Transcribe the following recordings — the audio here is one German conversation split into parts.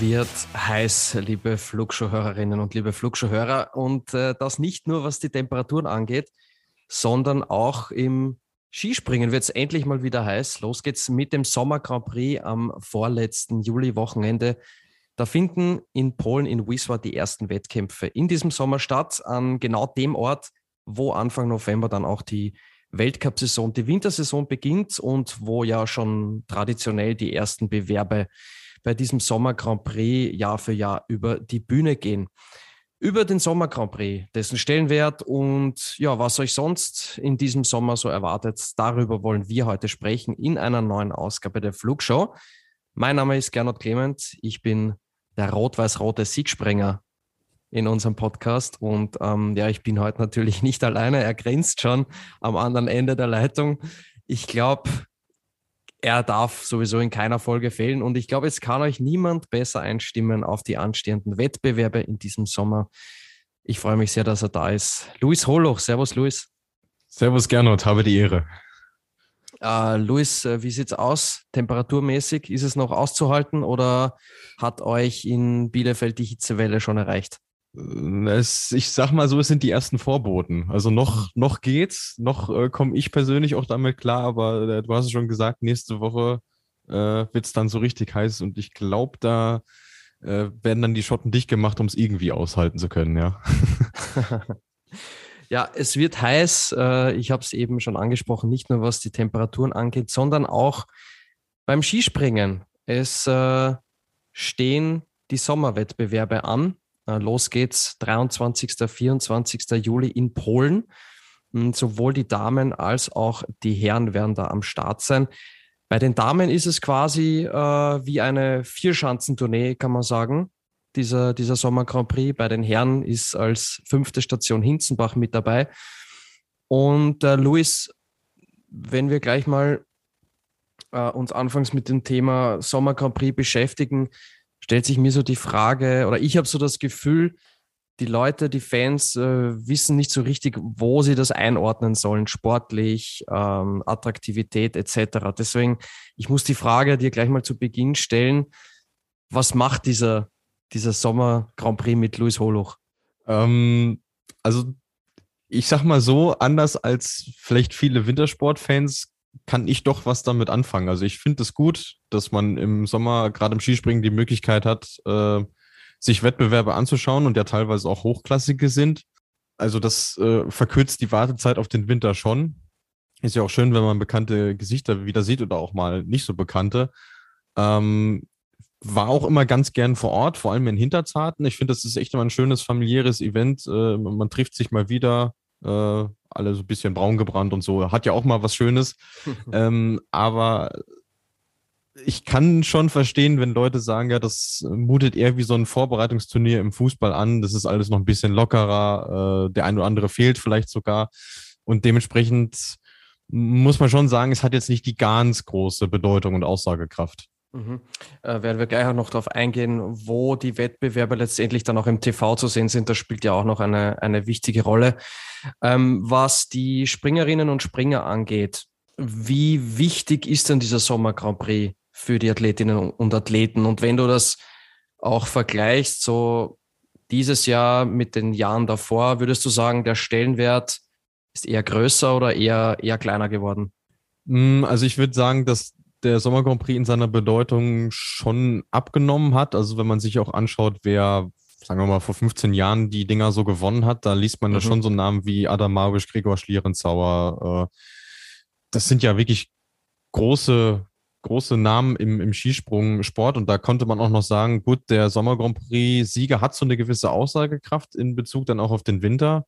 wird heiß, liebe Flugshow-Hörerinnen und liebe Flugshow-Hörer. Und äh, das nicht nur, was die Temperaturen angeht, sondern auch im Skispringen wird es endlich mal wieder heiß. Los geht's mit dem Sommer Grand Prix am vorletzten Juli-Wochenende. Da finden in Polen, in Wisła, die ersten Wettkämpfe in diesem Sommer statt, an genau dem Ort, wo Anfang November dann auch die Weltcup-Saison, die Wintersaison beginnt und wo ja schon traditionell die ersten Bewerbe bei diesem Sommer Grand Prix Jahr für Jahr über die Bühne gehen. Über den Sommer Grand Prix, dessen Stellenwert und ja, was euch sonst in diesem Sommer so erwartet, darüber wollen wir heute sprechen in einer neuen Ausgabe der Flugshow. Mein Name ist Gernot Clement, ich bin der rot-weiß-rote Siegsprenger in unserem Podcast. Und ähm, ja, ich bin heute natürlich nicht alleine. Er grinst schon am anderen Ende der Leitung. Ich glaube, er darf sowieso in keiner Folge fehlen. Und ich glaube, es kann euch niemand besser einstimmen auf die anstehenden Wettbewerbe in diesem Sommer. Ich freue mich sehr, dass er da ist. Luis Holoch. Servus, Luis. Servus, Gernot. Habe die Ehre. Uh, Luis, äh, wie sieht's aus? Temperaturmäßig ist es noch auszuhalten oder hat euch in Bielefeld die Hitzewelle schon erreicht? Es, ich sag mal so, es sind die ersten Vorboten. Also noch, noch geht's, noch äh, komme ich persönlich auch damit klar, aber äh, du hast es schon gesagt, nächste Woche äh, wird es dann so richtig heiß und ich glaube, da äh, werden dann die Schotten dicht gemacht, um es irgendwie aushalten zu können, ja. ja, es wird heiß. Äh, ich habe es eben schon angesprochen, nicht nur was die Temperaturen angeht, sondern auch beim Skispringen. Es äh, stehen die Sommerwettbewerbe an. Äh, los geht's 23. 24. Juli in Polen. Hm, sowohl die Damen als auch die Herren werden da am Start sein. Bei den Damen ist es quasi äh, wie eine Vierschanzentournee, kann man sagen, dieser, dieser Sommer Grand Prix. Bei den Herren ist als fünfte Station Hinzenbach mit dabei. Und äh, Luis, wenn wir gleich mal äh, uns anfangs mit dem Thema Sommer Grand Prix beschäftigen, stellt sich mir so die Frage, oder ich habe so das Gefühl, die Leute, die Fans äh, wissen nicht so richtig, wo sie das einordnen sollen, sportlich, ähm, Attraktivität etc. Deswegen, ich muss die Frage dir gleich mal zu Beginn stellen, was macht dieser, dieser Sommer Grand Prix mit Luis Holuch? Ähm, also ich sag mal so, anders als vielleicht viele Wintersportfans kann ich doch was damit anfangen. Also ich finde es gut, dass man im Sommer, gerade im Skispringen, die Möglichkeit hat, äh, sich Wettbewerbe anzuschauen und ja teilweise auch hochklassige sind. Also das äh, verkürzt die Wartezeit auf den Winter schon. Ist ja auch schön, wenn man bekannte Gesichter wieder sieht oder auch mal nicht so bekannte. Ähm, war auch immer ganz gern vor Ort, vor allem in Hinterzarten. Ich finde, das ist echt immer ein schönes familiäres Event. Äh, man trifft sich mal wieder, äh, alle so ein bisschen braun gebrannt und so. Hat ja auch mal was Schönes. ähm, aber ich kann schon verstehen, wenn Leute sagen, ja, das mutet eher wie so ein Vorbereitungsturnier im Fußball an. Das ist alles noch ein bisschen lockerer. Äh, der ein oder andere fehlt vielleicht sogar. Und dementsprechend muss man schon sagen, es hat jetzt nicht die ganz große Bedeutung und Aussagekraft. Mhm. Äh, werden wir gleich auch noch darauf eingehen, wo die Wettbewerbe letztendlich dann auch im TV zu sehen sind. Das spielt ja auch noch eine, eine wichtige Rolle. Ähm, was die Springerinnen und Springer angeht, wie wichtig ist denn dieser Sommer Grand Prix für die Athletinnen und Athleten? Und wenn du das auch vergleichst, so dieses Jahr mit den Jahren davor, würdest du sagen, der Stellenwert ist eher größer oder eher, eher kleiner geworden? Mm, also ich würde sagen, dass der Sommer Grand Prix in seiner Bedeutung schon abgenommen hat. Also wenn man sich auch anschaut, wer, sagen wir mal, vor 15 Jahren die Dinger so gewonnen hat, da liest man mhm. da schon so Namen wie Adam Mabisch, Gregor Schlierenzauer. Äh, das sind ja wirklich große, große Namen im, im Skisprung-Sport. Und da konnte man auch noch sagen, gut, der Sommer Grand Prix-Sieger hat so eine gewisse Aussagekraft in Bezug dann auch auf den Winter.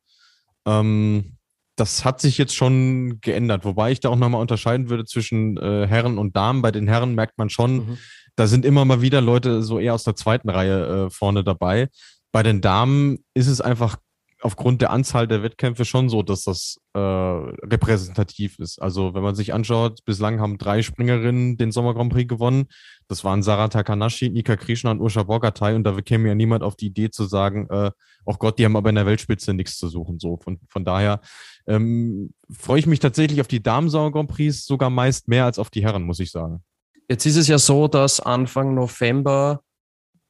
Ähm, das hat sich jetzt schon geändert, wobei ich da auch nochmal unterscheiden würde zwischen äh, Herren und Damen. Bei den Herren merkt man schon, mhm. da sind immer mal wieder Leute so eher aus der zweiten Reihe äh, vorne dabei. bei den Damen ist es einfach aufgrund der Anzahl der Wettkämpfe schon so, dass das äh, repräsentativ ist. Also wenn man sich anschaut, bislang haben drei Springerinnen den Sommer Grand Prix gewonnen. Das waren Sarah Takanashi, Nika Krishna und Usha Bogatay. Und da käme ja niemand auf die Idee zu sagen, äh, oh Gott, die haben aber in der Weltspitze nichts zu suchen. So von, von daher ähm, freue ich mich tatsächlich auf die Damen Sommer Grand Prix sogar meist mehr als auf die Herren, muss ich sagen. Jetzt ist es ja so, dass Anfang November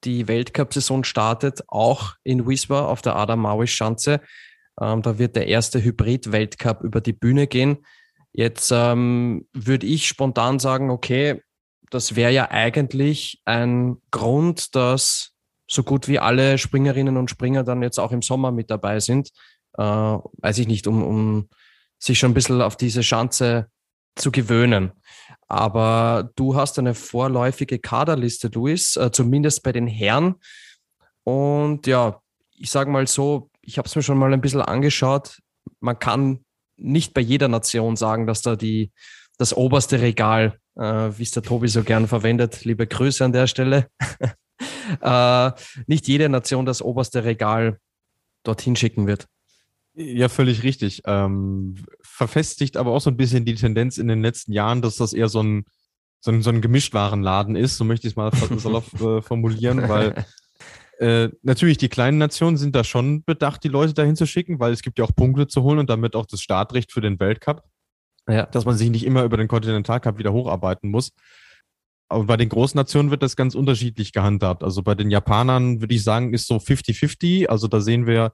die Weltcup-Saison startet, auch in Wiswa auf der Adam Maui Schanze. Ähm, da wird der erste Hybrid-Weltcup über die Bühne gehen. Jetzt ähm, würde ich spontan sagen, okay, das wäre ja eigentlich ein Grund, dass so gut wie alle Springerinnen und Springer dann jetzt auch im Sommer mit dabei sind. Äh, weiß ich nicht, um, um sich schon ein bisschen auf diese Schanze zu gewöhnen. Aber du hast eine vorläufige Kaderliste, Luis, äh, zumindest bei den Herren. Und ja, ich sage mal so, ich habe es mir schon mal ein bisschen angeschaut. Man kann nicht bei jeder Nation sagen, dass da die, das oberste Regal, äh, wie es der Tobi so gern verwendet, liebe Grüße an der Stelle, äh, nicht jede Nation das oberste Regal dorthin schicken wird. Ja, völlig richtig. Ähm, verfestigt aber auch so ein bisschen die Tendenz in den letzten Jahren, dass das eher so ein, so ein, so ein Gemischtwarenladen ist, so möchte ich es mal salopp äh, formulieren, weil äh, natürlich die kleinen Nationen sind da schon bedacht, die Leute dahin zu schicken, weil es gibt ja auch Punkte zu holen und damit auch das Startrecht für den Weltcup. Ja. Dass man sich nicht immer über den Kontinentalcup wieder hocharbeiten muss. Aber bei den großen Nationen wird das ganz unterschiedlich gehandhabt. Also bei den Japanern würde ich sagen, ist so 50-50. Also da sehen wir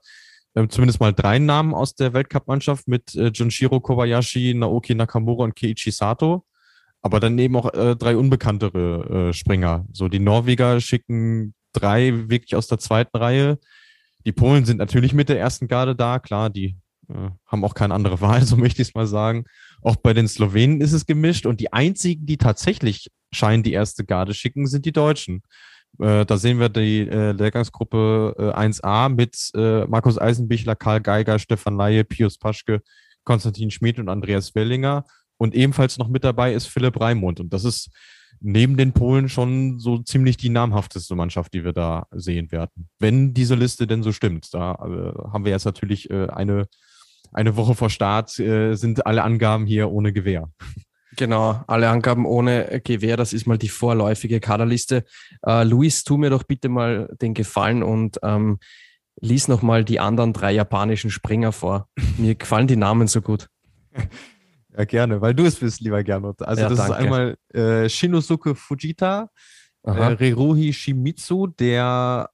ähm, zumindest mal drei Namen aus der Weltcup-Mannschaft mit äh, Junshiro Kobayashi, Naoki Nakamura und Keiichi Sato. Aber dann eben auch äh, drei unbekanntere äh, Springer. So die Norweger schicken drei wirklich aus der zweiten Reihe. Die Polen sind natürlich mit der ersten Garde da, klar, die äh, haben auch keine andere Wahl, so möchte ich es mal sagen. Auch bei den Slowenen ist es gemischt und die einzigen, die tatsächlich scheinen die erste Garde schicken, sind die Deutschen. Äh, da sehen wir die äh, Lehrgangsgruppe äh, 1a mit äh, Markus Eisenbichler, Karl Geiger, Stefan Laie, Pius Paschke, Konstantin Schmid und Andreas Wellinger. Und ebenfalls noch mit dabei ist Philipp Raimund. Und das ist neben den Polen schon so ziemlich die namhafteste Mannschaft, die wir da sehen werden. Wenn diese Liste denn so stimmt. Da äh, haben wir jetzt natürlich eine, eine Woche vor Start, sind alle Angaben hier ohne Gewehr. Genau, alle Angaben ohne Gewehr, das ist mal die vorläufige Kaderliste. Äh, Luis, tu mir doch bitte mal den Gefallen und ähm, lies nochmal die anderen drei japanischen Springer vor. Mir gefallen die Namen so gut. Ja, gerne, weil du es bist, lieber Gernot. Also ja, das danke. ist einmal äh, Shinosuke Fujita, äh, Reruhi Shimizu, der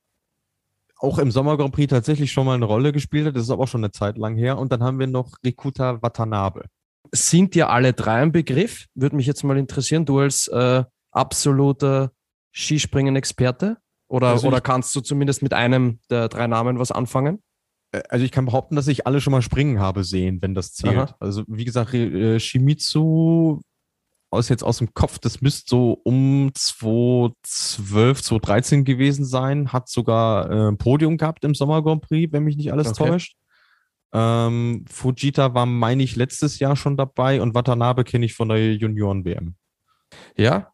auch im Sommer Grand Prix tatsächlich schon mal eine Rolle gespielt hat. Das ist aber auch schon eine Zeit lang her. Und dann haben wir noch Rikuta Watanabe sind dir alle drei ein Begriff? Würde mich jetzt mal interessieren, du als äh, absoluter Skispringen-Experte? Oder, also oder kannst du zumindest mit einem der drei Namen was anfangen? Also ich kann behaupten, dass ich alle schon mal springen habe sehen, wenn das zählt. Aha. Also wie gesagt, äh, Shimizu aus jetzt aus dem Kopf, das müsste so um 2012, 2013 gewesen sein, hat sogar äh, ein Podium gehabt im Sommer Grand Prix, wenn mich nicht alles okay. täuscht. Ähm, Fujita war, meine ich, letztes Jahr schon dabei und Watanabe kenne ich von der Junioren-WM. Ja,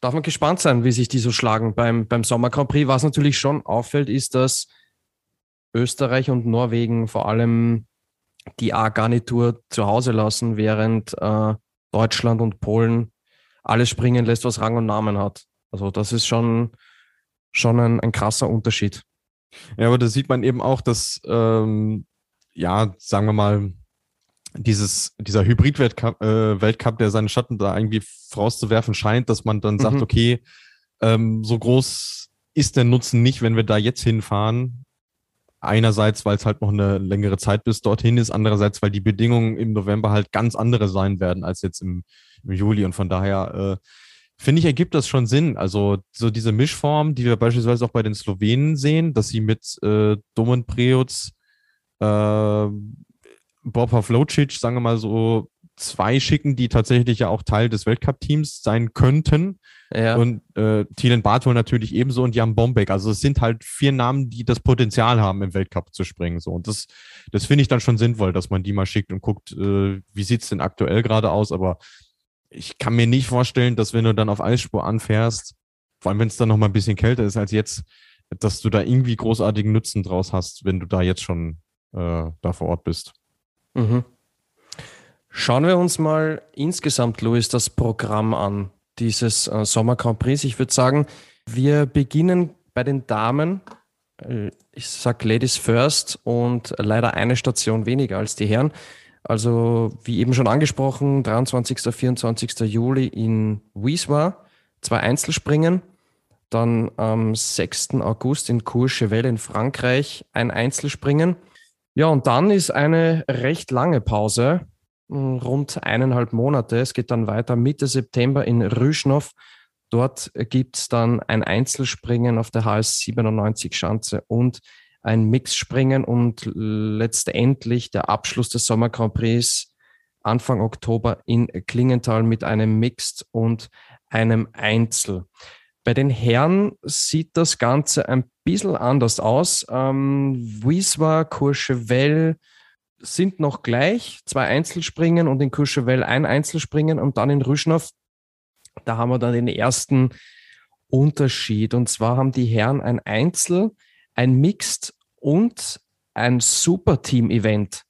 darf man gespannt sein, wie sich die so schlagen beim, beim Sommer Grand Prix. Was natürlich schon auffällt, ist, dass Österreich und Norwegen vor allem die A-Garnitur zu Hause lassen, während äh, Deutschland und Polen alles springen lässt, was Rang und Namen hat. Also das ist schon, schon ein, ein krasser Unterschied. Ja, aber da sieht man eben auch, dass ähm, ja, sagen wir mal, dieses, dieser Hybrid-Weltcup, äh, Weltcup, der seinen Schatten da irgendwie vorauszuwerfen scheint, dass man dann sagt, mhm. okay, ähm, so groß ist der Nutzen nicht, wenn wir da jetzt hinfahren. Einerseits, weil es halt noch eine längere Zeit bis dorthin ist, andererseits, weil die Bedingungen im November halt ganz andere sein werden als jetzt im, im Juli. Und von daher äh, finde ich, ergibt das schon Sinn. Also so diese Mischform, die wir beispielsweise auch bei den Slowenen sehen, dass sie mit äh, Domen Preutz äh, Bob Pavlocic, sagen wir mal so, zwei schicken, die tatsächlich ja auch Teil des Weltcup-Teams sein könnten. Ja. Und äh, Thielen Bartol natürlich ebenso und Jan Bombeck. Also es sind halt vier Namen, die das Potenzial haben, im Weltcup zu springen. So. Und das, das finde ich dann schon sinnvoll, dass man die mal schickt und guckt, äh, wie sieht's denn aktuell gerade aus. Aber ich kann mir nicht vorstellen, dass wenn du dann auf Eisspur anfährst, vor allem wenn es dann noch mal ein bisschen kälter ist als jetzt, dass du da irgendwie großartigen Nutzen draus hast, wenn du da jetzt schon äh, da vor Ort bist. Mhm. Schauen wir uns mal insgesamt, Luis, das Programm an dieses äh, Sommer Grand Prix. Ich würde sagen, wir beginnen bei den Damen. Äh, ich sage Ladies first und leider eine Station weniger als die Herren. Also wie eben schon angesprochen, 23. 24. Juli in Wieswa, zwei Einzelspringen. Dann am 6. August in Courchevel in Frankreich ein Einzelspringen. Ja, und dann ist eine recht lange Pause rund eineinhalb Monate. Es geht dann weiter Mitte September in Rüschnow. Dort gibt es dann ein Einzelspringen auf der HS 97 Schanze und ein Mixspringen und letztendlich der Abschluss des Sommer Grand Prix Anfang Oktober in Klingenthal mit einem Mixed und einem Einzel. Bei den Herren sieht das Ganze ein bisschen anders aus. Ähm, Wieswa, Courchevel, sind noch gleich, zwei Einzelspringen und in Courchevel ein Einzelspringen und dann in Rüschnow, da haben wir dann den ersten Unterschied. Und zwar haben die Herren ein Einzel, ein Mixed und ein Superteam-Event.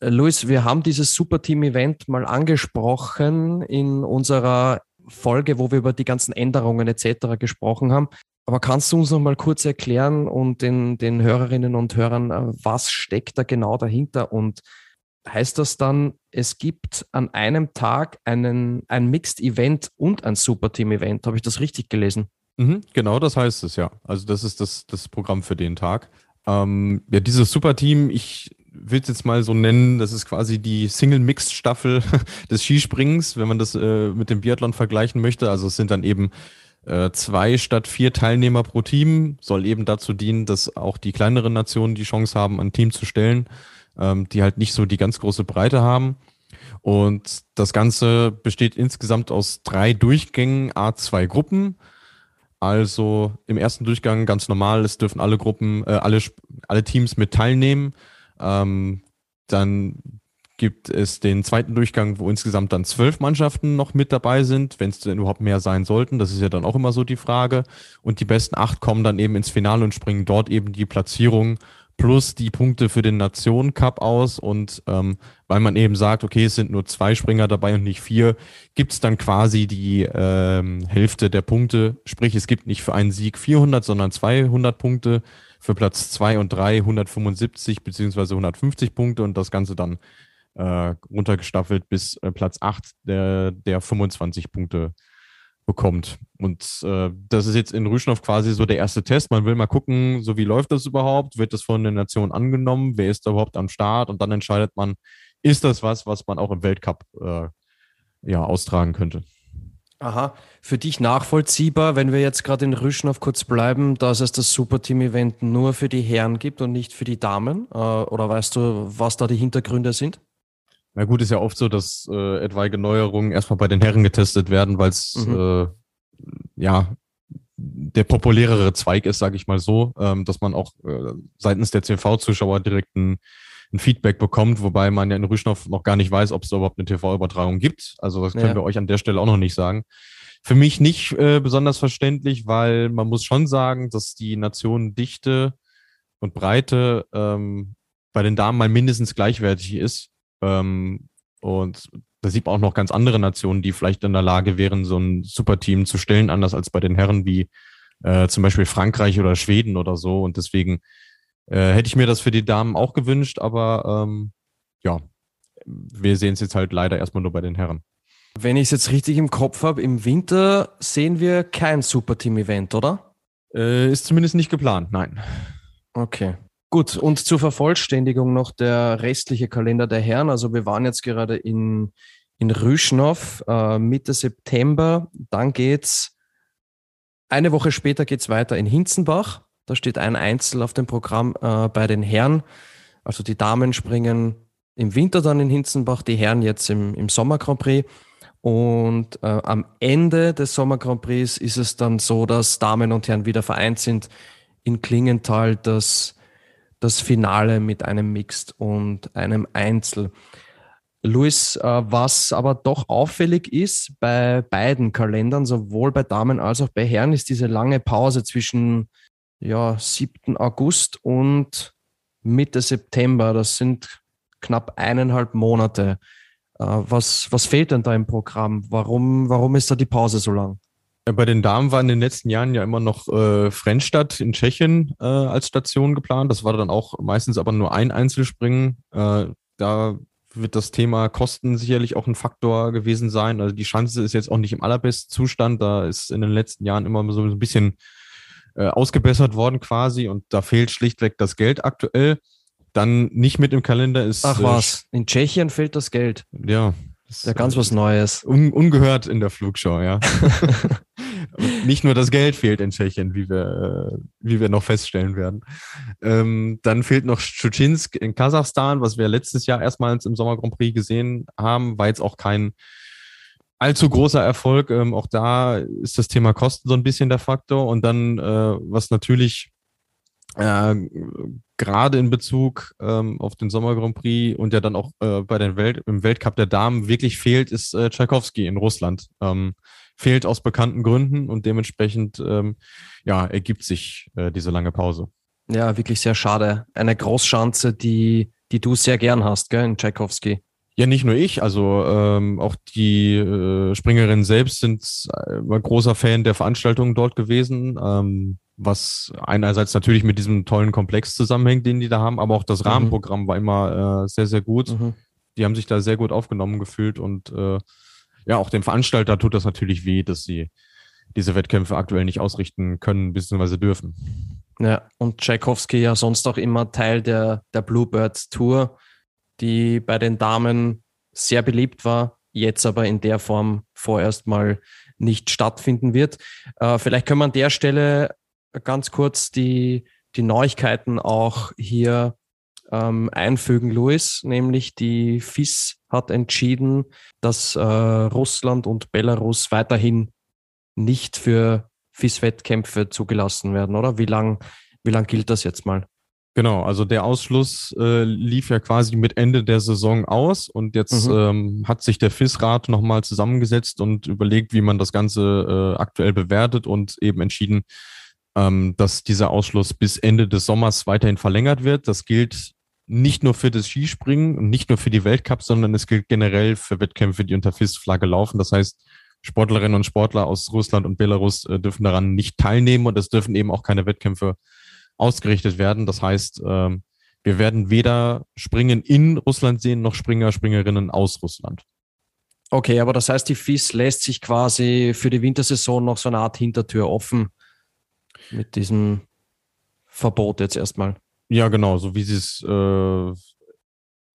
Äh, Luis, wir haben dieses Superteam-Event mal angesprochen in unserer Folge, wo wir über die ganzen Änderungen etc. gesprochen haben. Aber kannst du uns noch mal kurz erklären und den, den Hörerinnen und Hörern, äh, was steckt da genau dahinter? Und heißt das dann, es gibt an einem Tag einen, ein Mixed Event und ein Super Team Event? Habe ich das richtig gelesen? Mhm, genau, das heißt es, ja. Also das ist das, das Programm für den Tag. Ähm, ja, dieses Super Team, ich will es jetzt mal so nennen, das ist quasi die Single-Mixed-Staffel des Skispringens, wenn man das äh, mit dem Biathlon vergleichen möchte. Also es sind dann eben äh, zwei statt vier Teilnehmer pro Team soll eben dazu dienen, dass auch die kleineren Nationen die Chance haben, ein Team zu stellen, ähm, die halt nicht so die ganz große Breite haben. Und das Ganze besteht insgesamt aus drei Durchgängen, A2 Gruppen. Also im ersten Durchgang ganz normal, es dürfen alle Gruppen, äh, alle, alle Teams mit teilnehmen. Ähm, dann gibt es den zweiten Durchgang, wo insgesamt dann zwölf Mannschaften noch mit dabei sind, wenn es denn überhaupt mehr sein sollten. Das ist ja dann auch immer so die Frage. Und die besten acht kommen dann eben ins Finale und springen dort eben die Platzierung plus die Punkte für den Nationen Cup aus. Und ähm, weil man eben sagt, okay, es sind nur zwei Springer dabei und nicht vier, gibt es dann quasi die ähm, Hälfte der Punkte. Sprich, es gibt nicht für einen Sieg 400, sondern 200 Punkte. Für Platz zwei und drei 175 beziehungsweise 150 Punkte und das Ganze dann äh, runtergestaffelt bis äh, Platz 8, der, der 25 Punkte bekommt. Und äh, das ist jetzt in Rüschnow quasi so der erste Test. Man will mal gucken, so wie läuft das überhaupt? Wird das von der Nation angenommen? Wer ist da überhaupt am Start? Und dann entscheidet man, ist das was, was man auch im Weltcup äh, ja, austragen könnte. Aha, für dich nachvollziehbar, wenn wir jetzt gerade in Rüschnow kurz bleiben, dass es das Superteam-Event nur für die Herren gibt und nicht für die Damen? Äh, oder weißt du, was da die Hintergründe sind? Na gut, ist ja oft so, dass äh, etwaige Neuerungen erstmal bei den Herren getestet werden, weil es mhm. äh, ja der populärere Zweig ist, sage ich mal so, ähm, dass man auch äh, seitens der TV-Zuschauer direkt ein, ein, Feedback bekommt, wobei man ja in Rüschnow noch gar nicht weiß, ob es überhaupt eine TV-Übertragung gibt. Also das können ja. wir euch an der Stelle auch noch nicht sagen. Für mich nicht äh, besonders verständlich, weil man muss schon sagen, dass die Nationendichte und Breite ähm, bei den Damen mal mindestens gleichwertig ist. Ähm, und da sieht man auch noch ganz andere Nationen, die vielleicht in der Lage wären, so ein Superteam zu stellen, anders als bei den Herren wie äh, zum Beispiel Frankreich oder Schweden oder so. Und deswegen äh, hätte ich mir das für die Damen auch gewünscht, aber ähm, ja, wir sehen es jetzt halt leider erstmal nur bei den Herren. Wenn ich es jetzt richtig im Kopf habe, im Winter sehen wir kein Superteam-Event, oder? Äh, ist zumindest nicht geplant, nein. Okay. Gut, und zur Vervollständigung noch der restliche Kalender der Herren. Also wir waren jetzt gerade in, in Rüschnow äh, Mitte September. Dann geht's eine Woche später geht's weiter in Hinzenbach. Da steht ein Einzel auf dem Programm äh, bei den Herren. Also die Damen springen im Winter dann in Hinzenbach, die Herren jetzt im, im Sommer Grand Prix. Und äh, am Ende des Sommer Grand Prix ist es dann so, dass Damen und Herren wieder vereint sind in Klingenthal, das das Finale mit einem Mixed und einem Einzel. Luis, äh, was aber doch auffällig ist bei beiden Kalendern, sowohl bei Damen als auch bei Herren, ist diese lange Pause zwischen ja, 7. August und Mitte September. Das sind knapp eineinhalb Monate. Äh, was, was fehlt denn da im Programm? Warum, warum ist da die Pause so lang? Bei den Damen war in den letzten Jahren ja immer noch äh, Frennstadt in Tschechien äh, als Station geplant. Das war dann auch meistens aber nur ein Einzelspringen. Äh, da wird das Thema Kosten sicherlich auch ein Faktor gewesen sein. Also die Chance ist jetzt auch nicht im allerbesten Zustand. Da ist in den letzten Jahren immer so ein bisschen äh, ausgebessert worden quasi und da fehlt schlichtweg das Geld aktuell. Dann nicht mit im Kalender ist. Ach äh, was, in Tschechien fehlt das Geld. Ja. Das ist ja ganz was Neues. Un ungehört in der Flugshow, ja. nicht nur das Geld fehlt in Tschechien, wie wir, äh, wie wir noch feststellen werden. Ähm, dann fehlt noch Schuchinsk in Kasachstan, was wir letztes Jahr erstmals im Sommer Grand Prix gesehen haben, war jetzt auch kein allzu großer Erfolg. Ähm, auch da ist das Thema Kosten so ein bisschen der Faktor. Und dann, äh, was natürlich äh, gerade in Bezug ähm, auf den Sommer Grand Prix und ja dann auch äh, bei den Welt im Weltcup der Damen wirklich fehlt, ist äh, Tchaikovsky in Russland. Ähm, fehlt aus bekannten Gründen und dementsprechend ähm, ja, ergibt sich äh, diese lange Pause. Ja, wirklich sehr schade. Eine Großschanze, die, die du sehr gern hast, gell, in Tchaikovsky. Ja, nicht nur ich, also ähm, auch die äh, Springerinnen selbst sind äh, großer Fan der Veranstaltungen dort gewesen, ähm, was einerseits natürlich mit diesem tollen Komplex zusammenhängt, den die da haben, aber auch das mhm. Rahmenprogramm war immer äh, sehr, sehr gut. Mhm. Die haben sich da sehr gut aufgenommen gefühlt und äh, ja, auch dem Veranstalter tut das natürlich weh, dass sie diese Wettkämpfe aktuell nicht ausrichten können bzw. dürfen. Ja, und Tchaikovsky ja sonst auch immer Teil der, der Bluebirds Tour die bei den Damen sehr beliebt war, jetzt aber in der Form vorerst mal nicht stattfinden wird. Äh, vielleicht können wir an der Stelle ganz kurz die, die Neuigkeiten auch hier ähm, einfügen, Luis, nämlich die FIS hat entschieden, dass äh, Russland und Belarus weiterhin nicht für FIS-Wettkämpfe zugelassen werden, oder? Wie lang, wie lang gilt das jetzt mal? Genau, also der Ausschluss äh, lief ja quasi mit Ende der Saison aus und jetzt mhm. ähm, hat sich der FIS-Rat nochmal zusammengesetzt und überlegt, wie man das Ganze äh, aktuell bewertet und eben entschieden, ähm, dass dieser Ausschluss bis Ende des Sommers weiterhin verlängert wird. Das gilt nicht nur für das Skispringen und nicht nur für die Weltcups, sondern es gilt generell für Wettkämpfe, die unter FIS-Flagge laufen. Das heißt, Sportlerinnen und Sportler aus Russland und Belarus äh, dürfen daran nicht teilnehmen und es dürfen eben auch keine Wettkämpfe ausgerichtet werden. Das heißt, ähm, wir werden weder Springen in Russland sehen, noch Springer, Springerinnen aus Russland. Okay, aber das heißt, die FIS lässt sich quasi für die Wintersaison noch so eine Art Hintertür offen mit diesem Verbot jetzt erstmal. Ja, genau, so wie sie es äh,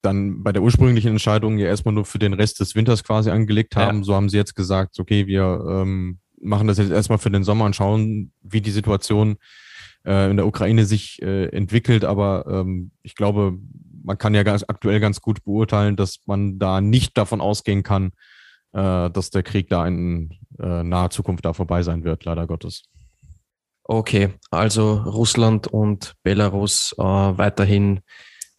dann bei der ursprünglichen Entscheidung ja erstmal nur für den Rest des Winters quasi angelegt haben. Ja. So haben sie jetzt gesagt, okay, wir ähm, machen das jetzt erstmal für den Sommer und schauen, wie die Situation äh, in der Ukraine sich äh, entwickelt. Aber ähm, ich glaube, man kann ja ganz aktuell ganz gut beurteilen, dass man da nicht davon ausgehen kann, äh, dass der Krieg da in äh, naher Zukunft da vorbei sein wird, leider Gottes. Okay, also Russland und Belarus äh, weiterhin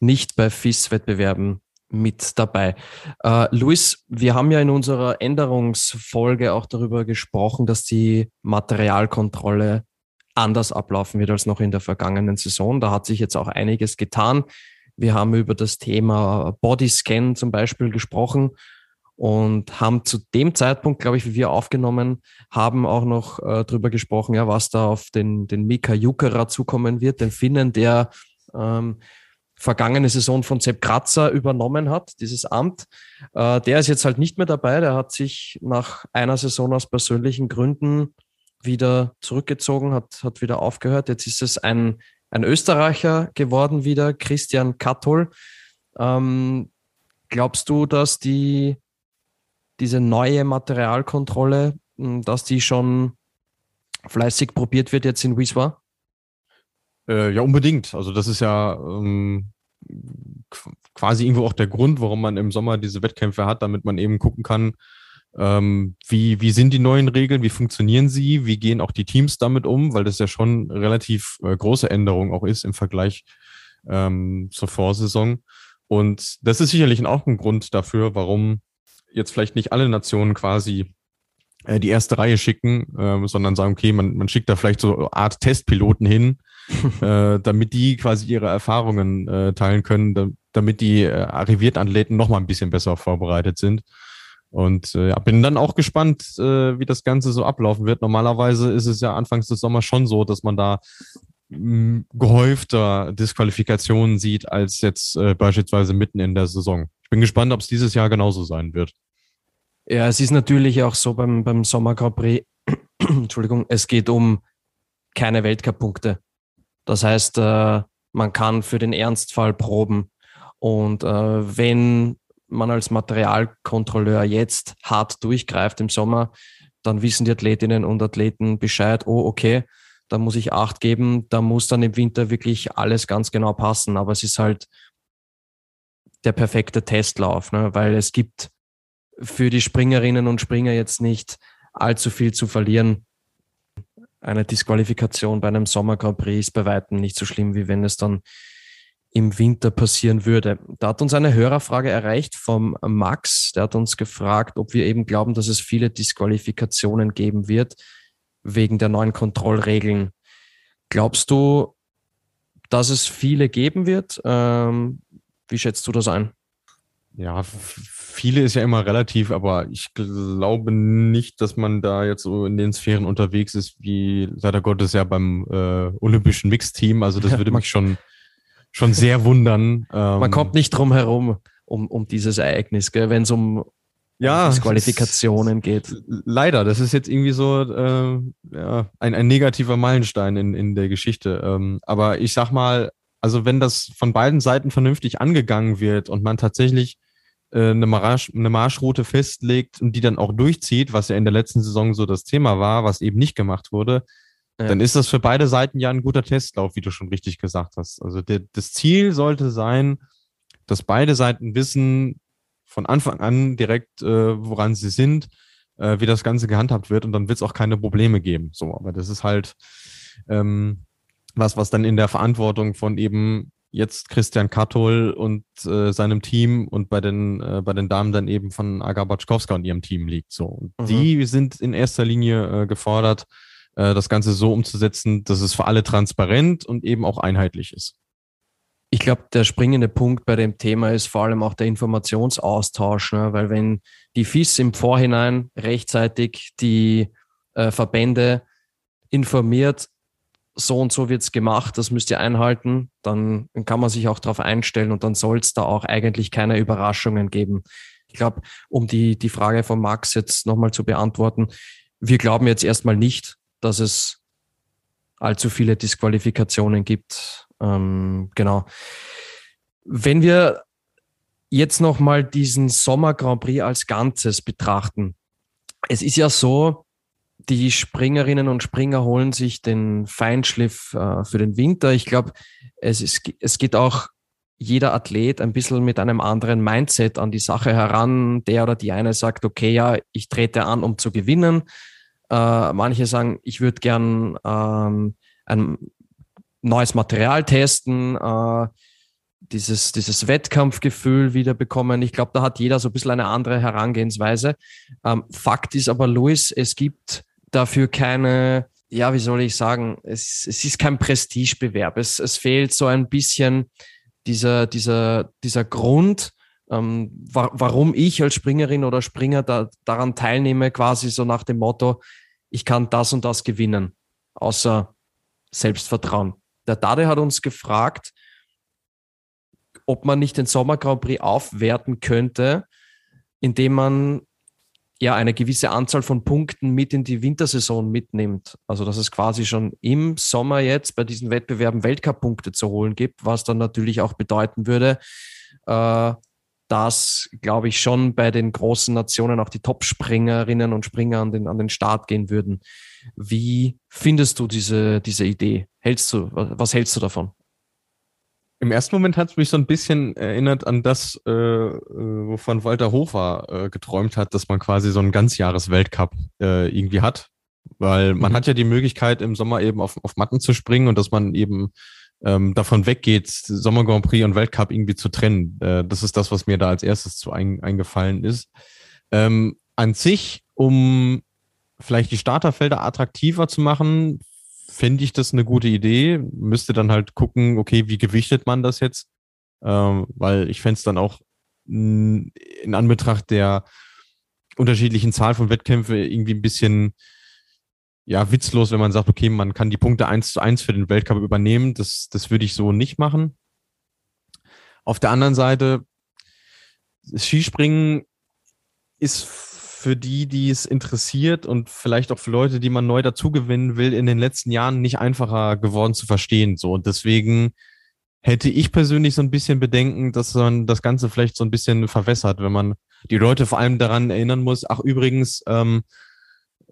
nicht bei FIS-Wettbewerben mit dabei. Äh, Luis, wir haben ja in unserer Änderungsfolge auch darüber gesprochen, dass die Materialkontrolle anders ablaufen wird als noch in der vergangenen Saison. Da hat sich jetzt auch einiges getan. Wir haben über das Thema Bodyscan zum Beispiel gesprochen und haben zu dem Zeitpunkt, glaube ich, wie wir aufgenommen haben, auch noch äh, drüber gesprochen, ja, was da auf den, den Mika Jukera zukommen wird, den Finnen, der ähm, vergangene Saison von Sepp Kratzer übernommen hat, dieses Amt. Äh, der ist jetzt halt nicht mehr dabei. Der hat sich nach einer Saison aus persönlichen Gründen wieder zurückgezogen, hat, hat wieder aufgehört. Jetzt ist es ein, ein Österreicher geworden wieder, Christian Kattol. Ähm, glaubst du, dass die, diese neue Materialkontrolle, hm, dass die schon fleißig probiert wird jetzt in Wieswa? Äh, ja, unbedingt. Also das ist ja ähm, quasi irgendwo auch der Grund, warum man im Sommer diese Wettkämpfe hat, damit man eben gucken kann, ähm, wie, wie sind die neuen Regeln? Wie funktionieren sie? Wie gehen auch die Teams damit um? Weil das ja schon relativ äh, große Änderung auch ist im Vergleich ähm, zur Vorsaison. Und das ist sicherlich auch ein Grund dafür, warum jetzt vielleicht nicht alle Nationen quasi äh, die erste Reihe schicken, äh, sondern sagen, okay, man, man schickt da vielleicht so eine Art Testpiloten hin, äh, damit die quasi ihre Erfahrungen äh, teilen können, da, damit die äh, arrivierten Athleten noch mal ein bisschen besser vorbereitet sind. Und äh, bin dann auch gespannt, äh, wie das Ganze so ablaufen wird. Normalerweise ist es ja anfangs des Sommers schon so, dass man da mh, gehäufter Disqualifikationen sieht als jetzt äh, beispielsweise mitten in der Saison. Ich bin gespannt, ob es dieses Jahr genauso sein wird. Ja, es ist natürlich auch so beim, beim Sommer Grand Prix, Entschuldigung, es geht um keine Weltcup-Punkte. Das heißt, äh, man kann für den Ernstfall proben. Und äh, wenn man als Materialkontrolleur jetzt hart durchgreift im Sommer, dann wissen die Athletinnen und Athleten Bescheid, oh, okay, da muss ich Acht geben, da muss dann im Winter wirklich alles ganz genau passen. Aber es ist halt der perfekte Testlauf, ne? weil es gibt für die Springerinnen und Springer jetzt nicht allzu viel zu verlieren. Eine Disqualifikation bei einem Sommer Grand Prix ist bei weitem nicht so schlimm, wie wenn es dann im Winter passieren würde. Da hat uns eine Hörerfrage erreicht vom Max. Der hat uns gefragt, ob wir eben glauben, dass es viele Disqualifikationen geben wird wegen der neuen Kontrollregeln. Glaubst du, dass es viele geben wird? Ähm, wie schätzt du das ein? Ja, viele ist ja immer relativ, aber ich glaube nicht, dass man da jetzt so in den Sphären unterwegs ist, wie leider Gottes ja beim äh, Olympischen Mixteam. Also das würde mich schon schon sehr wundern. Man kommt ähm, nicht drum herum um, um dieses Ereignis, wenn es um, ja, um Qualifikationen geht. Leider, das ist jetzt irgendwie so äh, ja, ein, ein negativer Meilenstein in, in der Geschichte. Ähm, aber ich sag mal, also wenn das von beiden Seiten vernünftig angegangen wird und man tatsächlich äh, eine, Marsch, eine Marschroute festlegt und die dann auch durchzieht, was ja in der letzten Saison so das Thema war, was eben nicht gemacht wurde, ja. Dann ist das für beide Seiten ja ein guter Testlauf, wie du schon richtig gesagt hast. Also der, das Ziel sollte sein, dass beide Seiten wissen von Anfang an direkt, äh, woran sie sind, äh, wie das Ganze gehandhabt wird und dann wird es auch keine Probleme geben. So, aber das ist halt ähm, was, was dann in der Verantwortung von eben jetzt Christian Kattol und äh, seinem Team und bei den, äh, bei den Damen dann eben von Aga Batschkowska und ihrem Team liegt. So. Mhm. die sind in erster Linie äh, gefordert, äh, das Ganze so umzusetzen, dass es für alle transparent und eben auch einheitlich ist. Ich glaube, der springende Punkt bei dem Thema ist vor allem auch der Informationsaustausch, ne? weil wenn die FIS im Vorhinein rechtzeitig die äh, Verbände informiert, so und so wird's gemacht, das müsst ihr einhalten, dann kann man sich auch darauf einstellen und dann soll es da auch eigentlich keine Überraschungen geben. Ich glaube, um die, die Frage von Max jetzt nochmal zu beantworten, wir glauben jetzt erstmal nicht, dass es allzu viele Disqualifikationen gibt. Ähm, genau. Wenn wir jetzt nochmal diesen Sommer Grand Prix als Ganzes betrachten. Es ist ja so, die Springerinnen und Springer holen sich den Feinschliff äh, für den Winter. Ich glaube, es, es geht auch jeder Athlet ein bisschen mit einem anderen Mindset an die Sache heran. Der oder die eine sagt, okay, ja, ich trete an, um zu gewinnen. Äh, manche sagen, ich würde gern ähm, ein neues Material testen, äh, dieses, dieses Wettkampfgefühl wieder bekommen. Ich glaube, da hat jeder so ein bisschen eine andere Herangehensweise. Ähm, Fakt ist aber, Luis, es gibt dafür keine, ja, wie soll ich sagen, es, es ist kein Prestigebewerb. Es, es fehlt so ein bisschen dieser, dieser, dieser Grund, ähm, wa warum ich als Springerin oder Springer da, daran teilnehme, quasi so nach dem Motto, ich kann das und das gewinnen, außer Selbstvertrauen. Der Dade hat uns gefragt, ob man nicht den Sommer Grand Prix aufwerten könnte, indem man ja eine gewisse Anzahl von Punkten mit in die Wintersaison mitnimmt. Also dass es quasi schon im Sommer jetzt bei diesen Wettbewerben Weltcup-Punkte zu holen gibt, was dann natürlich auch bedeuten würde, äh, dass, glaube ich, schon bei den großen Nationen auch die Top-Springerinnen und Springer an den, an den Start gehen würden. Wie findest du diese, diese Idee? Hältst du, was hältst du davon? Im ersten Moment hat es mich so ein bisschen erinnert an das, äh, äh, wovon Walter Hofer äh, geträumt hat, dass man quasi so einen Ganzjahres-Weltcup äh, irgendwie hat. Weil man mhm. hat ja die Möglichkeit, im Sommer eben auf, auf Matten zu springen und dass man eben ähm, davon weggeht, Sommer Grand Prix und Weltcup irgendwie zu trennen. Äh, das ist das, was mir da als erstes zu ein, eingefallen ist. Ähm, an sich, um vielleicht die Starterfelder attraktiver zu machen, fände ich das eine gute Idee. Müsste dann halt gucken, okay, wie gewichtet man das jetzt? Ähm, weil ich fände es dann auch in Anbetracht der unterschiedlichen Zahl von Wettkämpfen irgendwie ein bisschen ja, witzlos, wenn man sagt, okay, man kann die Punkte eins zu eins für den Weltcup übernehmen. Das, das würde ich so nicht machen. Auf der anderen Seite, Skispringen ist für die, die es interessiert und vielleicht auch für Leute, die man neu dazugewinnen will, in den letzten Jahren nicht einfacher geworden zu verstehen. So und deswegen hätte ich persönlich so ein bisschen Bedenken, dass man das Ganze vielleicht so ein bisschen verwässert, wenn man die Leute vor allem daran erinnern muss. Ach übrigens, ähm,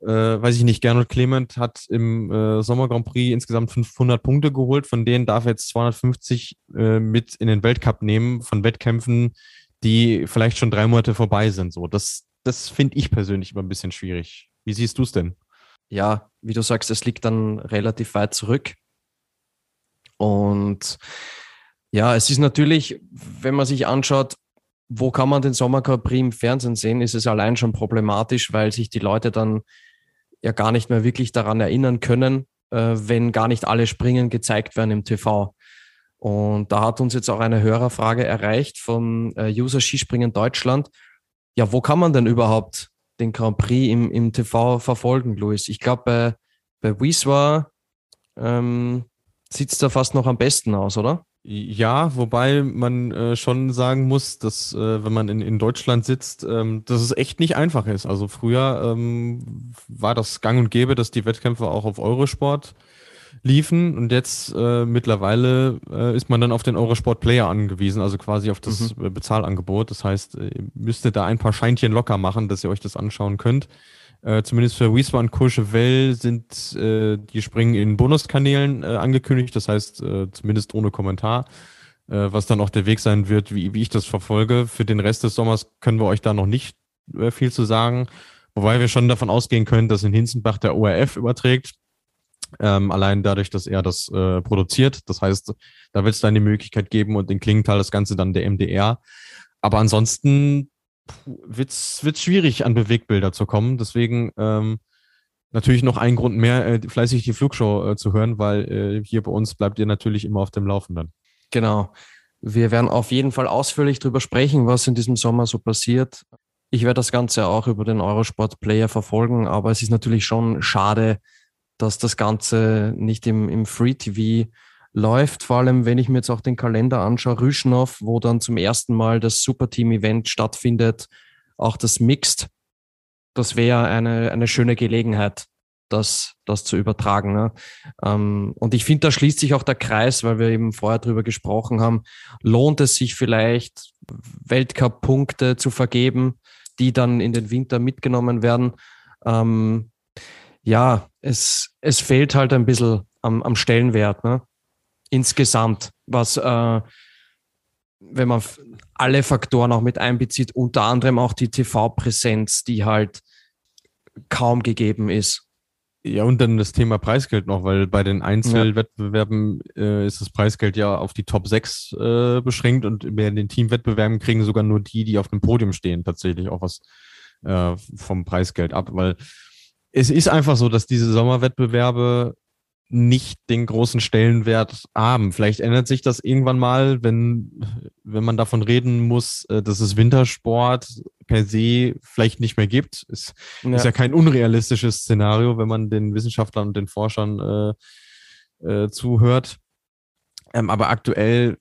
äh, weiß ich nicht, Gernot Clement hat im äh, Sommer Grand Prix insgesamt 500 Punkte geholt, von denen darf er jetzt 250 äh, mit in den Weltcup nehmen von Wettkämpfen, die vielleicht schon drei Monate vorbei sind. So, das, das finde ich persönlich immer ein bisschen schwierig. Wie siehst du es denn? Ja, wie du sagst, es liegt dann relativ weit zurück. Und ja, es ist natürlich, wenn man sich anschaut, wo kann man den Sommer Grand Prix im Fernsehen sehen, ist es allein schon problematisch, weil sich die Leute dann ja gar nicht mehr wirklich daran erinnern können, äh, wenn gar nicht alle Springen gezeigt werden im TV. Und da hat uns jetzt auch eine Hörerfrage erreicht vom äh, User Skispringen Deutschland ja, wo kann man denn überhaupt den Grand Prix im, im TV verfolgen, Luis? Ich glaube, bei, bei Wieswa ähm, sieht es da fast noch am besten aus, oder? Ja, wobei man äh, schon sagen muss, dass äh, wenn man in, in Deutschland sitzt, ähm, dass es echt nicht einfach ist. Also früher ähm, war das gang und gäbe, dass die Wettkämpfe auch auf Eurosport liefen und jetzt äh, mittlerweile äh, ist man dann auf den Eurosport Player angewiesen, also quasi auf das mhm. Äh, Bezahlangebot. Das heißt, äh, ihr müsstet da ein paar Scheinchen locker machen, dass ihr euch das anschauen könnt. Äh, zumindest für Wieswa und Courchevel sind äh, die Springen in Bonuskanälen äh, angekündigt, das heißt äh, zumindest ohne Kommentar, äh, was dann auch der Weg sein wird, wie, wie ich das verfolge. Für den Rest des Sommers können wir euch da noch nicht äh, viel zu sagen, wobei wir schon davon ausgehen können, dass in Hinzenbach der ORF überträgt. Ähm, allein dadurch, dass er das produziert. Das heißt, da wird es dann die Möglichkeit geben und in Klingenthal das Ganze dann der MDR. Aber ansonsten wird es schwierig, an Bewegbilder zu kommen. Deswegen ähm, natürlich noch ein Grund mehr, äh, fleißig die Flugshow äh, zu hören, weil äh, hier bei uns bleibt ihr natürlich immer auf dem Laufenden. Genau. Wir werden auf jeden Fall ausführlich darüber sprechen, was in diesem Sommer so passiert. Ich werde das Ganze auch über den Eurosport Player verfolgen, aber es ist natürlich schon schade, dass das Ganze nicht im, im Free TV läuft. Vor allem, wenn ich mir jetzt auch den Kalender anschaue, Rüschnow, wo dann zum ersten Mal das Superteam-Event stattfindet, auch das Mixed, das wäre eine, eine schöne Gelegenheit, das, das zu übertragen. Ne? Ähm, und ich finde, da schließt sich auch der Kreis, weil wir eben vorher drüber gesprochen haben, lohnt es sich vielleicht, Weltcup-Punkte zu vergeben, die dann in den Winter mitgenommen werden. Ähm, ja, es, es fehlt halt ein bisschen am, am Stellenwert, ne? Insgesamt, was, äh, wenn man alle Faktoren auch mit einbezieht, unter anderem auch die TV-Präsenz, die halt kaum gegeben ist. Ja, und dann das Thema Preisgeld noch, weil bei den Einzelwettbewerben äh, ist das Preisgeld ja auf die Top 6 äh, beschränkt und bei den Teamwettbewerben kriegen sogar nur die, die auf dem Podium stehen, tatsächlich auch was äh, vom Preisgeld ab, weil es ist einfach so, dass diese Sommerwettbewerbe nicht den großen Stellenwert haben. Vielleicht ändert sich das irgendwann mal, wenn, wenn man davon reden muss, äh, dass es Wintersport per se vielleicht nicht mehr gibt. Es ja. ist ja kein unrealistisches Szenario, wenn man den Wissenschaftlern und den Forschern äh, äh, zuhört. Ähm, aber aktuell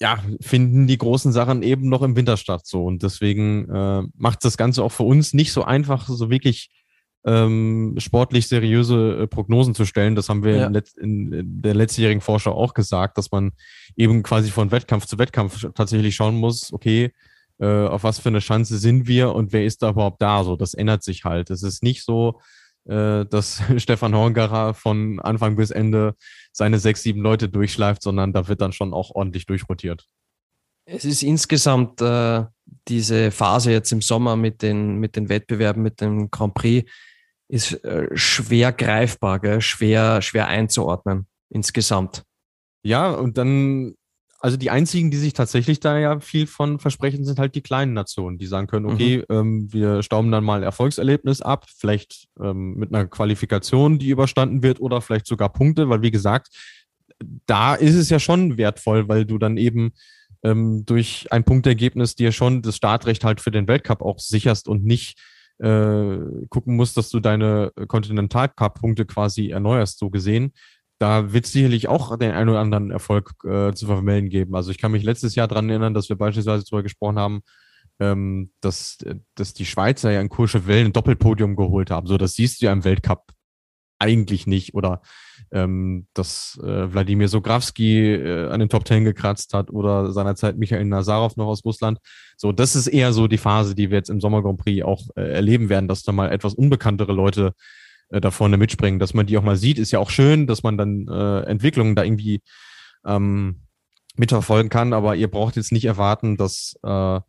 ja, finden die großen Sachen eben noch im Winter statt. So. Und deswegen äh, macht das Ganze auch für uns nicht so einfach, so wirklich ähm, sportlich seriöse äh, Prognosen zu stellen. Das haben wir ja. in, in, der letztjährigen Vorschau auch gesagt, dass man eben quasi von Wettkampf zu Wettkampf tatsächlich schauen muss, okay, äh, auf was für eine Chance sind wir und wer ist da überhaupt da? So, das ändert sich halt. Es ist nicht so, äh, dass Stefan Horngarer von Anfang bis Ende seine sechs, sieben Leute durchschleift, sondern da wird dann schon auch ordentlich durchrotiert. Es ist insgesamt äh, diese Phase jetzt im Sommer mit den, mit den Wettbewerben, mit dem Grand Prix, ist äh, schwer greifbar, gell? schwer, schwer einzuordnen insgesamt. Ja, und dann also die einzigen, die sich tatsächlich da ja viel von versprechen, sind halt die kleinen Nationen, die sagen können, okay, mhm. ähm, wir stauben dann mal Erfolgserlebnis ab, vielleicht ähm, mit einer Qualifikation, die überstanden wird oder vielleicht sogar Punkte, weil wie gesagt, da ist es ja schon wertvoll, weil du dann eben ähm, durch ein Punktergebnis dir schon das Startrecht halt für den Weltcup auch sicherst und nicht äh, gucken musst, dass du deine Continental Cup Punkte quasi erneuerst, so gesehen da wird es sicherlich auch den einen oder anderen Erfolg äh, zu vermelden geben. Also ich kann mich letztes Jahr daran erinnern, dass wir beispielsweise darüber gesprochen haben, ähm, dass, dass die Schweizer ja in Courchevel ein Doppelpodium geholt haben. So, das siehst du ja im Weltcup eigentlich nicht. Oder ähm, dass äh, Wladimir Sograwski äh, an den Top Ten gekratzt hat oder seinerzeit Michael Nazarov noch aus Russland. So, das ist eher so die Phase, die wir jetzt im Sommer Grand Prix auch äh, erleben werden, dass da mal etwas unbekanntere Leute äh, da vorne mitspringen. Dass man die auch mal sieht, ist ja auch schön, dass man dann äh, Entwicklungen da irgendwie ähm, mitverfolgen kann, aber ihr braucht jetzt nicht erwarten, dass äh,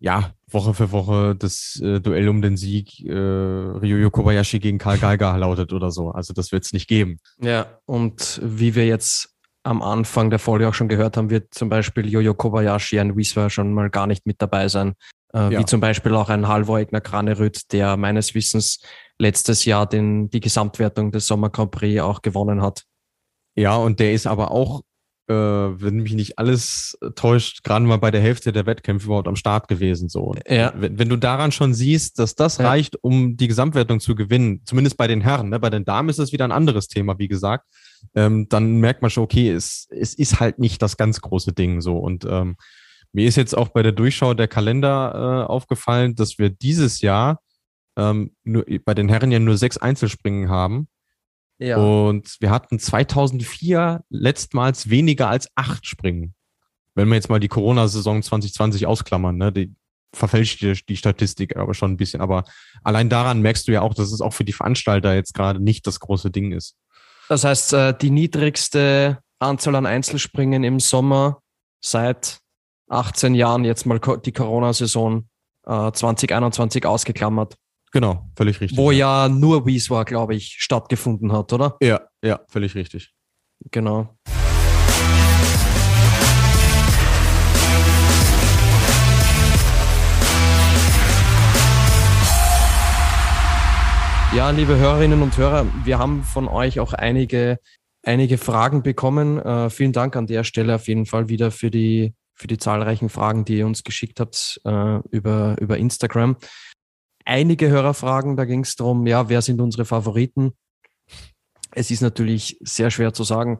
ja, Woche für Woche das äh, Duell um den Sieg äh, Ryoyo Kobayashi gegen Karl Geiger lautet oder so. Also das wird es nicht geben. Ja, und wie wir jetzt am Anfang der Folge auch schon gehört haben, wird zum Beispiel Jojo Kobayashi ein Wieswa schon mal gar nicht mit dabei sein. Äh, ja. Wie zum Beispiel auch ein Halvor Egner Kranerüt, der meines Wissens letztes Jahr den, die Gesamtwertung des Sommer Grand Prix auch gewonnen hat. Ja, und der ist aber auch, äh, wenn mich nicht alles täuscht, gerade mal bei der Hälfte der Wettkämpfe überhaupt am Start gewesen. So. Ja. Wenn, wenn du daran schon siehst, dass das ja. reicht, um die Gesamtwertung zu gewinnen, zumindest bei den Herren, ne? bei den Damen ist das wieder ein anderes Thema, wie gesagt, ähm, dann merkt man schon, okay, es, es ist halt nicht das ganz große Ding so. Und ähm, mir ist jetzt auch bei der Durchschau der Kalender äh, aufgefallen, dass wir dieses Jahr ähm, nur, bei den Herren ja nur sechs Einzelspringen haben. Ja. Und wir hatten 2004 letztmals weniger als acht Springen. Wenn wir jetzt mal die Corona-Saison 2020 ausklammern, ne, die verfälscht die, die Statistik aber schon ein bisschen. Aber allein daran merkst du ja auch, dass es auch für die Veranstalter jetzt gerade nicht das große Ding ist. Das heißt, äh, die niedrigste Anzahl an Einzelspringen im Sommer seit 18 Jahren jetzt mal die Corona-Saison äh, 2021 ausgeklammert. Genau, völlig richtig. Wo ja, ja nur Wieswa, glaube ich, stattgefunden hat, oder? Ja, ja, völlig richtig. Genau. Ja, liebe Hörerinnen und Hörer, wir haben von euch auch einige, einige Fragen bekommen. Äh, vielen Dank an der Stelle auf jeden Fall wieder für die für die zahlreichen Fragen, die ihr uns geschickt habt äh, über, über Instagram. Einige Hörerfragen, da ging es darum, ja, wer sind unsere Favoriten? Es ist natürlich sehr schwer zu sagen.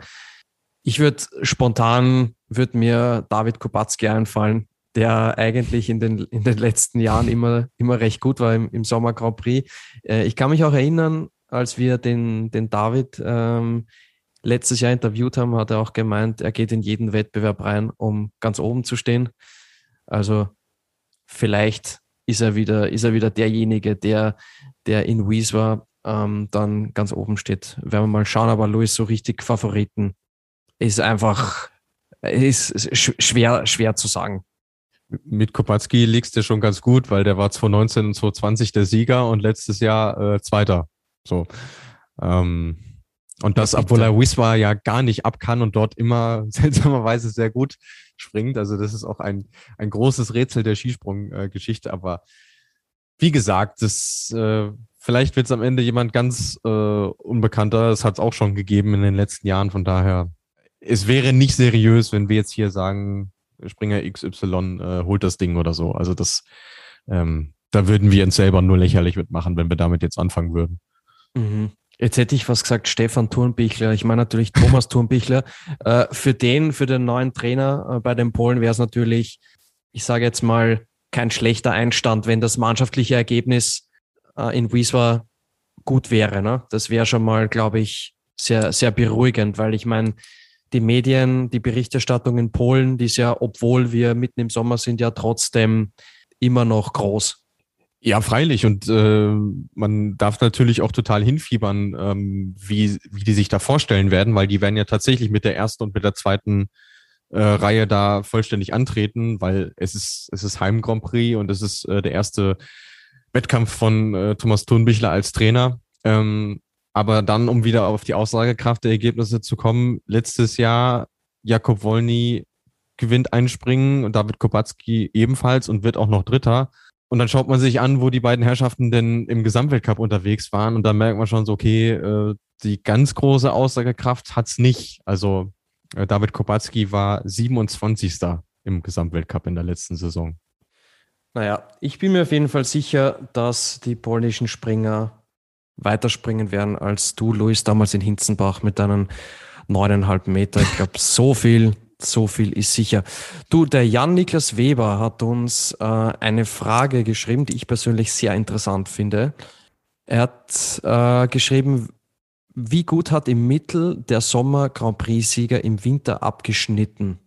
Ich würde spontan, würde mir David Kubacki einfallen, der eigentlich in den, in den letzten Jahren immer, immer recht gut war im, im Sommer Grand Prix. Äh, ich kann mich auch erinnern, als wir den, den David ähm, letztes Jahr interviewt haben, hat er auch gemeint, er geht in jeden Wettbewerb rein, um ganz oben zu stehen. Also vielleicht ist er wieder, ist er wieder derjenige, der, der in Wieswa ähm, dann ganz oben steht. Werden wir mal schauen, aber Luis so richtig Favoriten ist einfach, ist schwer, schwer zu sagen. Mit Kopacki liegst du schon ganz gut, weil der war 2019 und 2020 der Sieger und letztes Jahr äh, Zweiter. So. Ähm, und das, obwohl er Wiswa ja gar nicht ab kann und dort immer seltsamerweise sehr gut springt. Also das ist auch ein, ein großes Rätsel der Skisprunggeschichte. Aber wie gesagt, das, äh, vielleicht wird es am Ende jemand ganz äh, Unbekannter. Das hat es auch schon gegeben in den letzten Jahren. Von daher, es wäre nicht seriös, wenn wir jetzt hier sagen, Springer XY äh, holt das Ding oder so. Also das, ähm, da würden wir uns selber nur lächerlich mitmachen, wenn wir damit jetzt anfangen würden. Mhm. Jetzt hätte ich was gesagt, Stefan Thurnbichler. Ich meine natürlich Thomas Thurnbichler. Äh, für den, für den neuen Trainer äh, bei den Polen wäre es natürlich, ich sage jetzt mal, kein schlechter Einstand, wenn das mannschaftliche Ergebnis äh, in Wieswa gut wäre. Ne? Das wäre schon mal, glaube ich, sehr, sehr beruhigend, weil ich meine, die Medien, die Berichterstattung in Polen, die ist ja, obwohl wir mitten im Sommer sind, ja trotzdem immer noch groß. Ja, freilich. Und äh, man darf natürlich auch total hinfiebern, ähm, wie, wie die sich da vorstellen werden, weil die werden ja tatsächlich mit der ersten und mit der zweiten äh, Reihe da vollständig antreten, weil es ist, es ist Heim Grand Prix und es ist äh, der erste Wettkampf von äh, Thomas Thunbichler als Trainer. Ähm, aber dann, um wieder auf die Aussagekraft der Ergebnisse zu kommen, letztes Jahr Jakob Wolny gewinnt ein Springen und David Kubacki ebenfalls und wird auch noch Dritter. Und dann schaut man sich an, wo die beiden Herrschaften denn im Gesamtweltcup unterwegs waren. Und dann merkt man schon so, okay, äh, die ganz große Aussagekraft hat's nicht. Also äh, David Kubacki war 27. im Gesamtweltcup in der letzten Saison. Naja, ich bin mir auf jeden Fall sicher, dass die polnischen Springer weiterspringen werden als du, Luis, damals in Hinzenbach mit deinen neuneinhalb Meter. Ich glaube, so viel, so viel ist sicher. Du, der Jan-Niklas Weber hat uns äh, eine Frage geschrieben, die ich persönlich sehr interessant finde. Er hat äh, geschrieben, wie gut hat im Mittel der Sommer Grand Prix-Sieger im Winter abgeschnitten?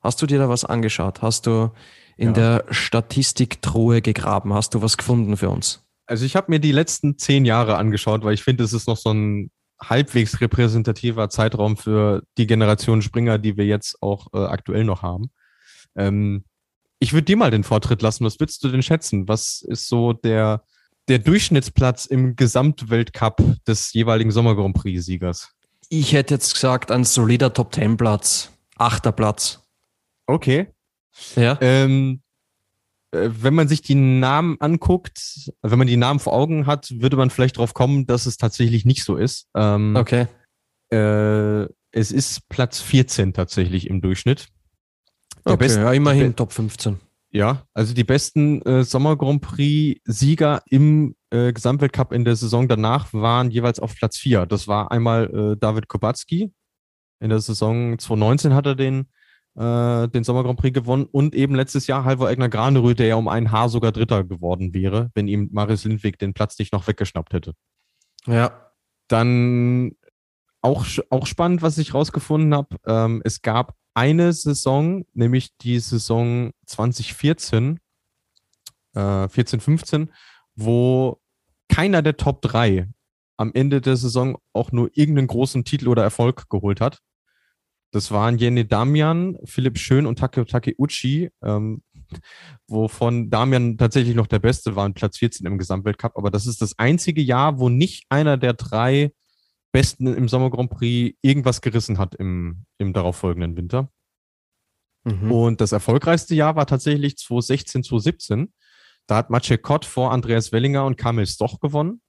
Hast du dir da was angeschaut? Hast du in ja. der Statistiktruhe gegraben? Hast du was gefunden für uns? Also ich habe mir die letzten zehn Jahre angeschaut, weil ich finde, es ist noch so ein halbwegs repräsentativer Zeitraum für die Generation Springer, die wir jetzt auch äh, aktuell noch haben. Ähm, ich würde dir mal den Vortritt lassen. Was würdest du denn schätzen? Was ist so der, der Durchschnittsplatz im Gesamtweltcup des jeweiligen Sommer Grand Prix-Siegers? Ich hätte jetzt gesagt, ein solider Top-10-Platz. Achter Platz. Okay. Ja. Ähm, äh, wenn man sich die Namen anguckt, wenn man die Namen vor Augen hat, würde man vielleicht darauf kommen, dass es tatsächlich nicht so ist. Ähm, okay. Äh, es ist Platz 14 tatsächlich im Durchschnitt. Der okay, besten, ja, immerhin Top 15. Ja, also die besten äh, Sommer Grand Prix Sieger im äh, Gesamtweltcup in der Saison danach waren jeweils auf Platz 4. Das war einmal äh, David Kubacki. In der Saison 2019 hat er den äh, den Sommer Grand Prix gewonnen und eben letztes Jahr Halvor Egner Granerüth, der ja um ein Haar sogar Dritter geworden wäre, wenn ihm Marius Lindwig den Platz nicht noch weggeschnappt hätte. Ja. Dann auch, auch spannend, was ich rausgefunden habe. Ähm, es gab eine Saison, nämlich die Saison 2014, äh, 14, 15, wo keiner der Top 3 am Ende der Saison auch nur irgendeinen großen Titel oder Erfolg geholt hat. Das waren Jenny Damian, Philipp Schön und Take Takeuchi, ähm, wovon Damian tatsächlich noch der Beste war, Platz 14 im Gesamtweltcup. Aber das ist das einzige Jahr, wo nicht einer der drei Besten im Sommer Grand Prix irgendwas gerissen hat im, im darauffolgenden Winter. Mhm. Und das erfolgreichste Jahr war tatsächlich 2016, 2017. Da hat Maciej Kott vor Andreas Wellinger und Kamil Stoch gewonnen.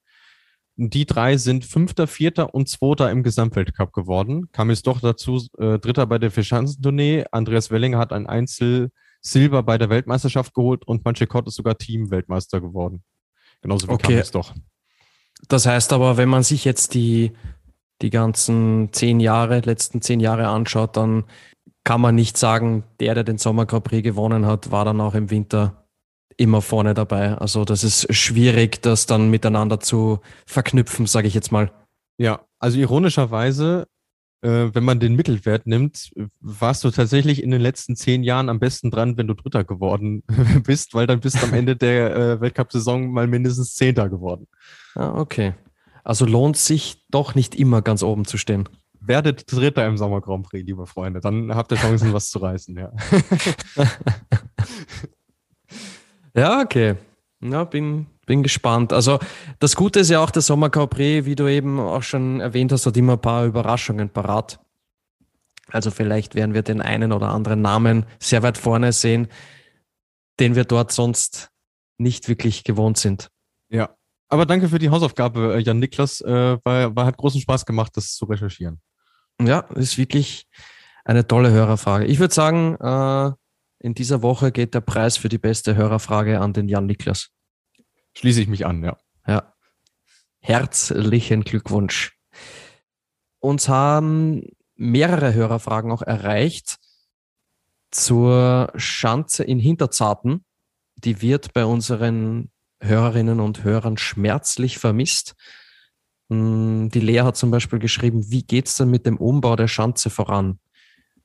Die drei sind Fünfter, Vierter und Zweiter im Gesamtweltcup geworden. Kam jetzt doch dazu äh, Dritter bei der Vierschanzentournee. Andreas Wellinger hat ein Einzel Silber bei der Weltmeisterschaft geholt und Manchekot ist sogar Team-Weltmeister geworden. Genauso wie okay. Kamis doch. Das heißt aber, wenn man sich jetzt die, die ganzen zehn Jahre, letzten zehn Jahre anschaut, dann kann man nicht sagen, der, der den Sommer Grand Prix gewonnen hat, war dann auch im Winter immer vorne dabei. Also das ist schwierig, das dann miteinander zu verknüpfen, sage ich jetzt mal. Ja, also ironischerweise, äh, wenn man den Mittelwert nimmt, warst du tatsächlich in den letzten zehn Jahren am besten dran, wenn du Dritter geworden bist, weil dann bist du am Ende der äh, Weltcup-Saison mal mindestens Zehnter geworden. Ah, okay. Also lohnt sich doch nicht immer ganz oben zu stehen. Werdet Dritter im Sommer Grand Prix, liebe Freunde. Dann habt ihr Chancen, was zu reißen, ja. Ja, okay. Ja, bin, bin gespannt. Also das Gute ist ja auch der Sommer Prix, wie du eben auch schon erwähnt hast, hat immer ein paar Überraschungen parat. Also vielleicht werden wir den einen oder anderen Namen sehr weit vorne sehen, den wir dort sonst nicht wirklich gewohnt sind. Ja, aber danke für die Hausaufgabe, äh, Jan Niklas. Äh, war, war, hat großen Spaß gemacht, das zu recherchieren. Ja, ist wirklich eine tolle Hörerfrage. Ich würde sagen, äh, in dieser Woche geht der Preis für die beste Hörerfrage an den Jan Niklas. Schließe ich mich an, ja. Ja. Herzlichen Glückwunsch. Uns haben mehrere Hörerfragen auch erreicht zur Schanze in Hinterzarten. Die wird bei unseren Hörerinnen und Hörern schmerzlich vermisst. Hm, die Lea hat zum Beispiel geschrieben, wie geht es denn mit dem Umbau der Schanze voran?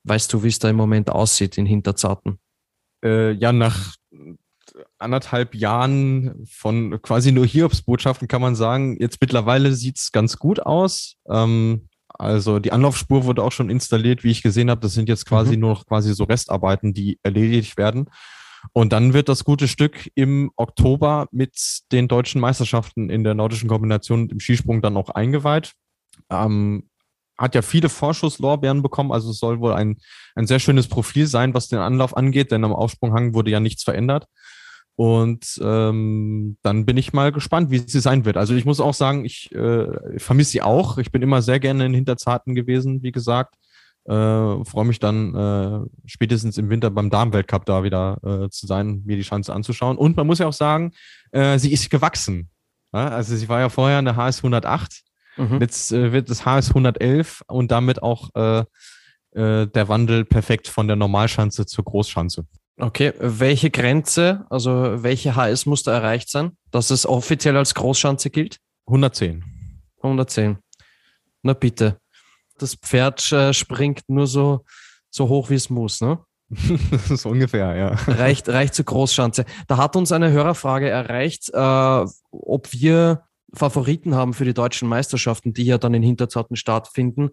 Weißt du, wie es da im Moment aussieht in Hinterzarten? Äh, ja nach anderthalb Jahren von quasi nur Hiobsbotschaften kann man sagen, jetzt mittlerweile sieht es ganz gut aus. Ähm, also die Anlaufspur wurde auch schon installiert, wie ich gesehen habe. Das sind jetzt quasi mhm. nur noch quasi so Restarbeiten, die erledigt werden. Und dann wird das gute Stück im Oktober mit den deutschen Meisterschaften in der nordischen Kombination im Skisprung dann auch eingeweiht. Ähm, hat ja viele Vorschusslorbeeren bekommen, also es soll wohl ein, ein sehr schönes Profil sein, was den Anlauf angeht, denn am Aufsprunghang wurde ja nichts verändert. Und ähm, dann bin ich mal gespannt, wie sie sein wird. Also ich muss auch sagen, ich äh, vermisse sie auch. Ich bin immer sehr gerne in Hinterzarten gewesen, wie gesagt. Äh, Freue mich dann äh, spätestens im Winter beim Damenweltcup da wieder äh, zu sein, mir die Chance anzuschauen. Und man muss ja auch sagen, äh, sie ist gewachsen. Ja? Also sie war ja vorher eine HS 108. Mhm. Jetzt äh, wird es HS 111 und damit auch äh, äh, der Wandel perfekt von der Normalschanze zur Großschanze. Okay, welche Grenze, also welche HS muss da erreicht sein, dass es offiziell als Großschanze gilt? 110. 110. Na bitte. Das Pferd äh, springt nur so, so hoch, wie es muss, ne? so ungefähr, ja. Reicht, reicht zur Großschanze. Da hat uns eine Hörerfrage erreicht, äh, ob wir Favoriten haben für die deutschen Meisterschaften, die ja dann in Hinterzarten stattfinden.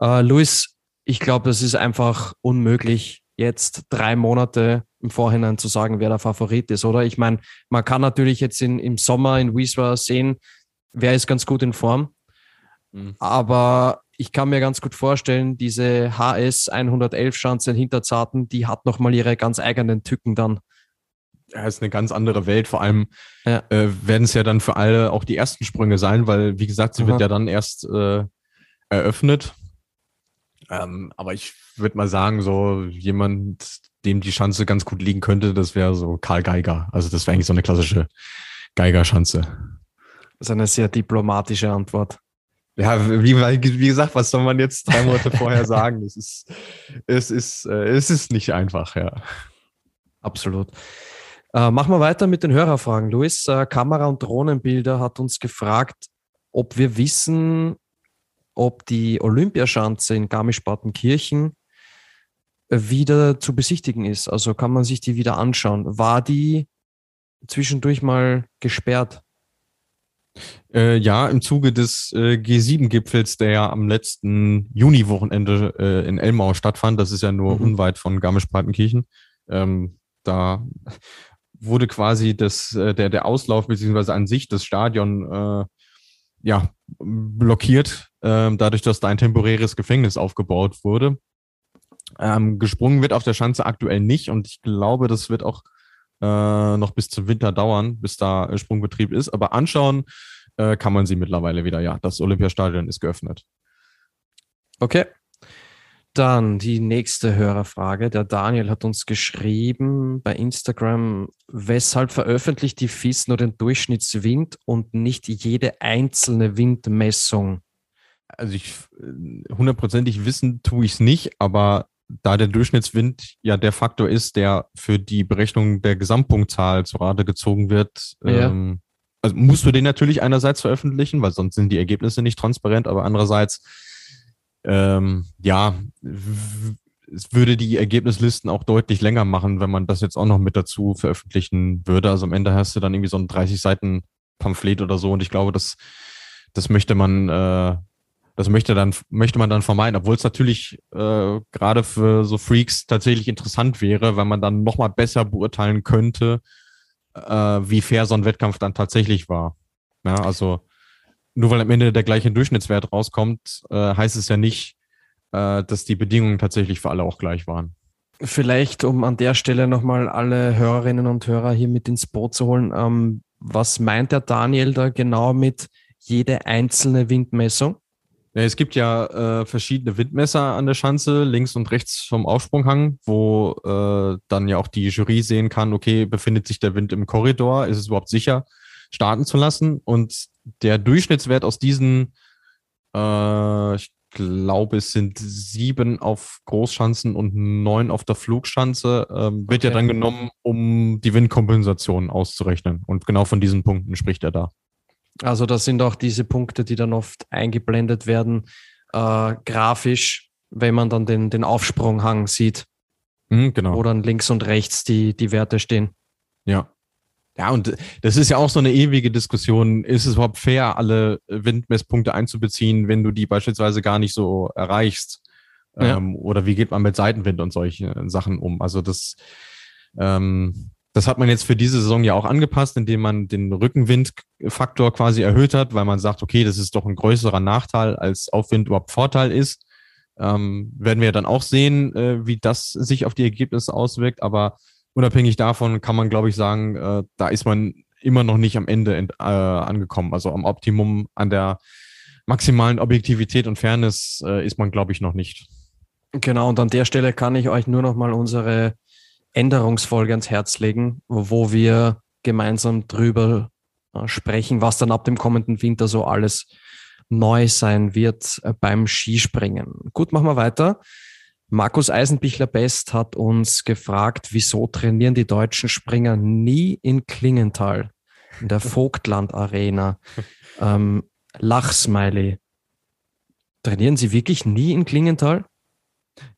Äh, Luis, ich glaube, das ist einfach unmöglich, jetzt drei Monate im Vorhinein zu sagen, wer der Favorit ist, oder? Ich meine, man kann natürlich jetzt in, im Sommer in Wieswa sehen, wer ist ganz gut in Form. Mhm. Aber ich kann mir ganz gut vorstellen, diese HS 111 Schanze in Hinterzarten, die hat nochmal ihre ganz eigenen Tücken dann. Ja, ist eine ganz andere Welt. Vor allem ja. äh, werden es ja dann für alle auch die ersten Sprünge sein, weil, wie gesagt, sie Aha. wird ja dann erst äh, eröffnet. Ähm, aber ich würde mal sagen, so jemand, dem die Schanze ganz gut liegen könnte, das wäre so Karl Geiger. Also das wäre eigentlich so eine klassische Geiger-Schanze. Das ist eine sehr diplomatische Antwort. Ja, wie, wie gesagt, was soll man jetzt drei Monate vorher sagen? Es ist, es ist, äh, es ist nicht einfach, ja. Absolut. Äh, machen wir weiter mit den Hörerfragen. Luis, äh, Kamera- und Drohnenbilder hat uns gefragt, ob wir wissen, ob die Olympiaschanze in Garmisch-Partenkirchen wieder zu besichtigen ist. Also kann man sich die wieder anschauen. War die zwischendurch mal gesperrt? Äh, ja, im Zuge des äh, G7-Gipfels, der ja am letzten Juni-Wochenende äh, in Elmau stattfand. Das ist ja nur mhm. unweit von Garmisch-Partenkirchen. Ähm, da wurde quasi das, äh, der, der Auslauf beziehungsweise an sich das Stadion äh, ja, blockiert, äh, dadurch, dass da ein temporäres Gefängnis aufgebaut wurde. Ähm, gesprungen wird auf der Schanze aktuell nicht und ich glaube, das wird auch äh, noch bis zum Winter dauern, bis da Sprungbetrieb ist. Aber anschauen äh, kann man sie mittlerweile wieder. Ja, das Olympiastadion ist geöffnet. Okay. Dann die nächste Hörerfrage. Der Daniel hat uns geschrieben bei Instagram, weshalb veröffentlicht die FIS nur den Durchschnittswind und nicht jede einzelne Windmessung? Also ich hundertprozentig wissen tue ich es nicht, aber da der Durchschnittswind ja der Faktor ist, der für die Berechnung der Gesamtpunktzahl zu Rate gezogen wird, ja. ähm, also musst du den natürlich einerseits veröffentlichen, weil sonst sind die Ergebnisse nicht transparent, aber andererseits ähm, ja, es würde die Ergebnislisten auch deutlich länger machen, wenn man das jetzt auch noch mit dazu veröffentlichen würde. Also am Ende hast du dann irgendwie so ein 30 Seiten Pamphlet oder so und ich glaube, das, das möchte man, äh, das möchte dann, möchte man dann vermeiden, obwohl es natürlich äh, gerade für so Freaks tatsächlich interessant wäre, wenn man dann nochmal besser beurteilen könnte, äh, wie fair so ein Wettkampf dann tatsächlich war. Ja, also nur weil am Ende der gleiche Durchschnittswert rauskommt, äh, heißt es ja nicht, äh, dass die Bedingungen tatsächlich für alle auch gleich waren. Vielleicht, um an der Stelle nochmal alle Hörerinnen und Hörer hier mit ins Boot zu holen, ähm, was meint der Daniel da genau mit jede einzelne Windmessung? Ja, es gibt ja äh, verschiedene Windmesser an der Schanze, links und rechts vom Aufsprunghang, wo äh, dann ja auch die Jury sehen kann, okay, befindet sich der Wind im Korridor, ist es überhaupt sicher, starten zu lassen? Und der Durchschnittswert aus diesen, äh, ich glaube, es sind sieben auf Großschanzen und neun auf der Flugschanze, ähm, wird okay. ja dann genommen, um die Windkompensation auszurechnen. Und genau von diesen Punkten spricht er da. Also das sind auch diese Punkte, die dann oft eingeblendet werden, äh, grafisch, wenn man dann den, den Aufsprunghang sieht. Mhm, genau. Wo dann links und rechts die, die Werte stehen. Ja. Ja, und das ist ja auch so eine ewige Diskussion. Ist es überhaupt fair, alle Windmesspunkte einzubeziehen, wenn du die beispielsweise gar nicht so erreichst? Ja. Ähm, oder wie geht man mit Seitenwind und solche Sachen um? Also das, ähm, Das hat man jetzt für diese Saison ja auch angepasst, indem man den Rückenwindfaktor quasi erhöht hat, weil man sagt, okay, das ist doch ein größerer Nachteil, als Aufwind überhaupt Vorteil ist. Ähm, werden wir dann auch sehen, äh, wie das sich auf die Ergebnisse auswirkt. Aber unabhängig davon kann man, glaube ich, sagen, äh, da ist man immer noch nicht am Ende äh, angekommen. Also am Optimum, an der maximalen Objektivität und Fairness äh, ist man, glaube ich, noch nicht. Genau, und an der Stelle kann ich euch nur noch mal unsere Änderungsfolge ans Herz legen, wo wir gemeinsam drüber äh, sprechen, was dann ab dem kommenden Winter so alles neu sein wird äh, beim Skispringen. Gut, machen wir weiter. Markus Eisenbichler-Best hat uns gefragt, wieso trainieren die deutschen Springer nie in Klingenthal, in der Vogtland Arena? Ähm, Lachsmiley. Trainieren Sie wirklich nie in Klingenthal?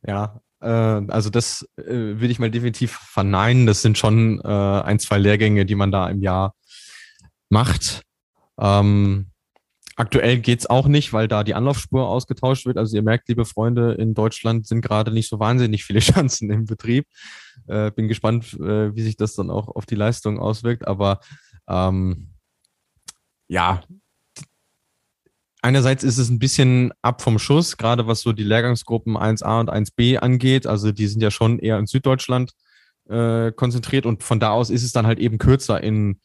Ja, äh, also das äh, würde ich mal definitiv verneinen. Das sind schon äh, ein, zwei Lehrgänge, die man da im Jahr macht. Ähm, aktuell geht's auch nicht, weil da die Anlaufspur ausgetauscht wird. Also ihr merkt, liebe Freunde, in Deutschland sind gerade nicht so wahnsinnig viele Chancen im Betrieb. Äh, bin gespannt, äh, wie sich das dann auch auf die Leistung auswirkt. Aber ähm, ja, einerseits ist es ein bisschen ab vom Schuss, gerade was so die Lehrgangsgruppen 1a und 1b angeht. Also die sind ja schon eher in Süddeutschland äh, konzentriert und von da aus ist es dann halt eben kürzer in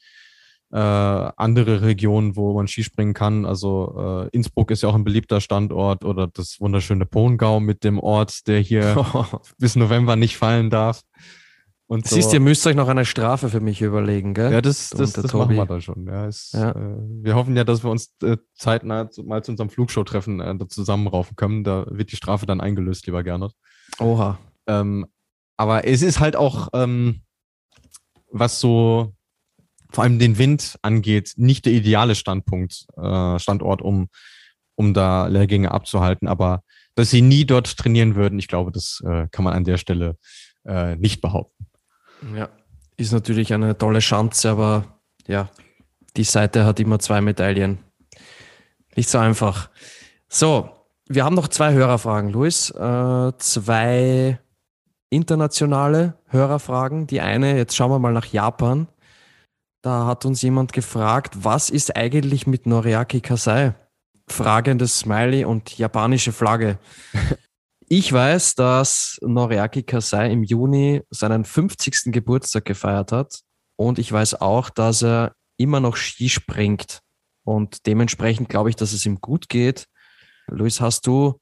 äh, andere Regionen, wo man Skispringen kann. Also äh, Innsbruck ist ja auch ein beliebter Standort oder das wunderschöne Pongau mit dem Ort, der hier bis November nicht fallen darf. Und so. Siehst du, ihr müsst euch noch eine Strafe für mich überlegen, gell? Ja, das, das, das machen wir da schon. Ja, es, ja. Äh, wir hoffen ja, dass wir uns äh, zeitnah zu, mal zu unserem Flugshow-Treffen äh, zusammenraufen können. Da wird die Strafe dann eingelöst, lieber Gernot. Oha. Ähm, aber es ist halt auch, ähm, was so vor allem den Wind angeht, nicht der ideale Standpunkt, äh, Standort, um, um da Lehrgänge abzuhalten. Aber dass sie nie dort trainieren würden, ich glaube, das äh, kann man an der Stelle äh, nicht behaupten. Ja, ist natürlich eine tolle Chance, aber ja, die Seite hat immer zwei Medaillen. Nicht so einfach. So, wir haben noch zwei Hörerfragen, Luis. Äh, zwei internationale Hörerfragen. Die eine, jetzt schauen wir mal nach Japan. Da hat uns jemand gefragt, was ist eigentlich mit Noriaki Kasai? Fragendes Smiley und japanische Flagge. Ich weiß, dass Noriaki Kasai im Juni seinen 50. Geburtstag gefeiert hat. Und ich weiß auch, dass er immer noch Ski springt. Und dementsprechend glaube ich, dass es ihm gut geht. Luis, hast du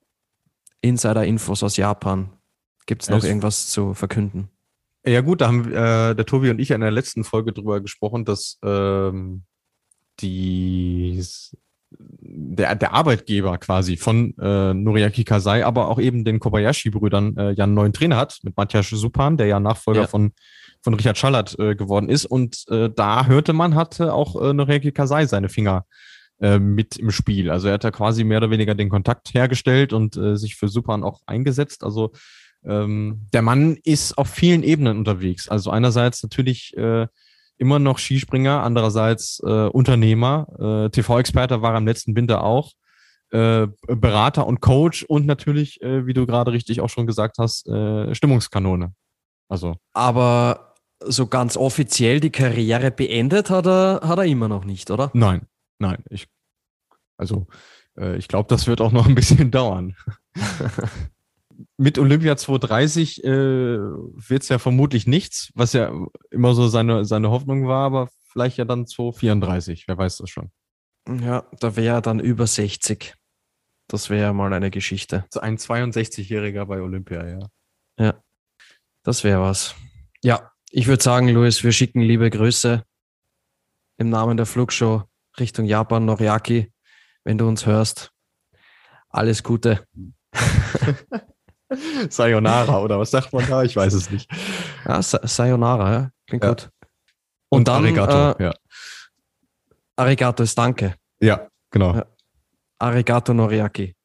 Insider-Infos aus Japan? Gibt es noch irgendwas zu verkünden? Ja gut, da haben äh, der Tobi und ich in der letzten Folge drüber gesprochen, dass ähm, die der, der Arbeitgeber quasi von äh, Noriaki Kasai, aber auch eben den Kobayashi-Brüdern äh, ja einen neuen Trainer hat, mit Matthias Supan, der ja Nachfolger ja. von, von Richard Schallert äh, geworden ist. Und äh, da hörte man, hatte auch äh, Noriaki Kasai seine Finger äh, mit im Spiel. Also er hat da quasi mehr oder weniger den Kontakt hergestellt und äh, sich für Supan auch eingesetzt. Also ähm, der Mann ist auf vielen Ebenen unterwegs. Also einerseits natürlich äh, immer noch Skispringer, andererseits äh, Unternehmer, äh, TV-Experte war er im letzten Winter auch, äh, Berater und Coach und natürlich, äh, wie du gerade richtig auch schon gesagt hast, äh, Stimmungskanone. Also. Aber so ganz offiziell die Karriere beendet hat er, hat er immer noch nicht, oder? Nein, nein. Ich, also äh, ich glaube, das wird auch noch ein bisschen dauern. mit Olympia 230 äh, wird es ja vermutlich nichts, was ja immer so seine, seine Hoffnung war, aber vielleicht ja dann 234, wer weiß das schon. Ja, da wäre er dann über 60. Das wäre ja mal eine Geschichte. Ein 62-Jähriger bei Olympia, ja. Ja, das wäre was. Ja, ich würde sagen, Luis, wir schicken liebe Grüße im Namen der Flugshow Richtung Japan, Noriaki, wenn du uns hörst. Alles Gute. Sayonara oder was sagt man da? Ich weiß es nicht. Ja, Sayonara, ja. klingt ja. gut. Und, Und dann, Arigato, äh, ja. Arigato ist Danke. Ja, genau. Arigato Noriaki.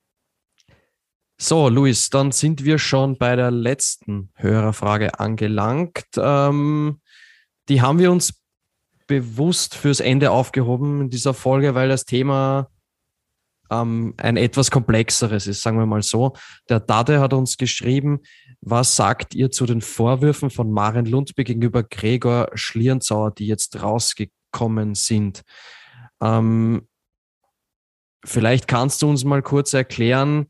So, Luis, dann sind wir schon bei der letzten Hörerfrage angelangt. Ähm, die haben wir uns bewusst fürs Ende aufgehoben in dieser Folge, weil das Thema ähm, ein etwas komplexeres ist, sagen wir mal so. Der Dade hat uns geschrieben, Was sagt ihr zu den Vorwürfen von Maren Lundby gegenüber Gregor Schlierenzauer, die jetzt rausgekommen sind? Ähm, vielleicht kannst du uns mal kurz erklären,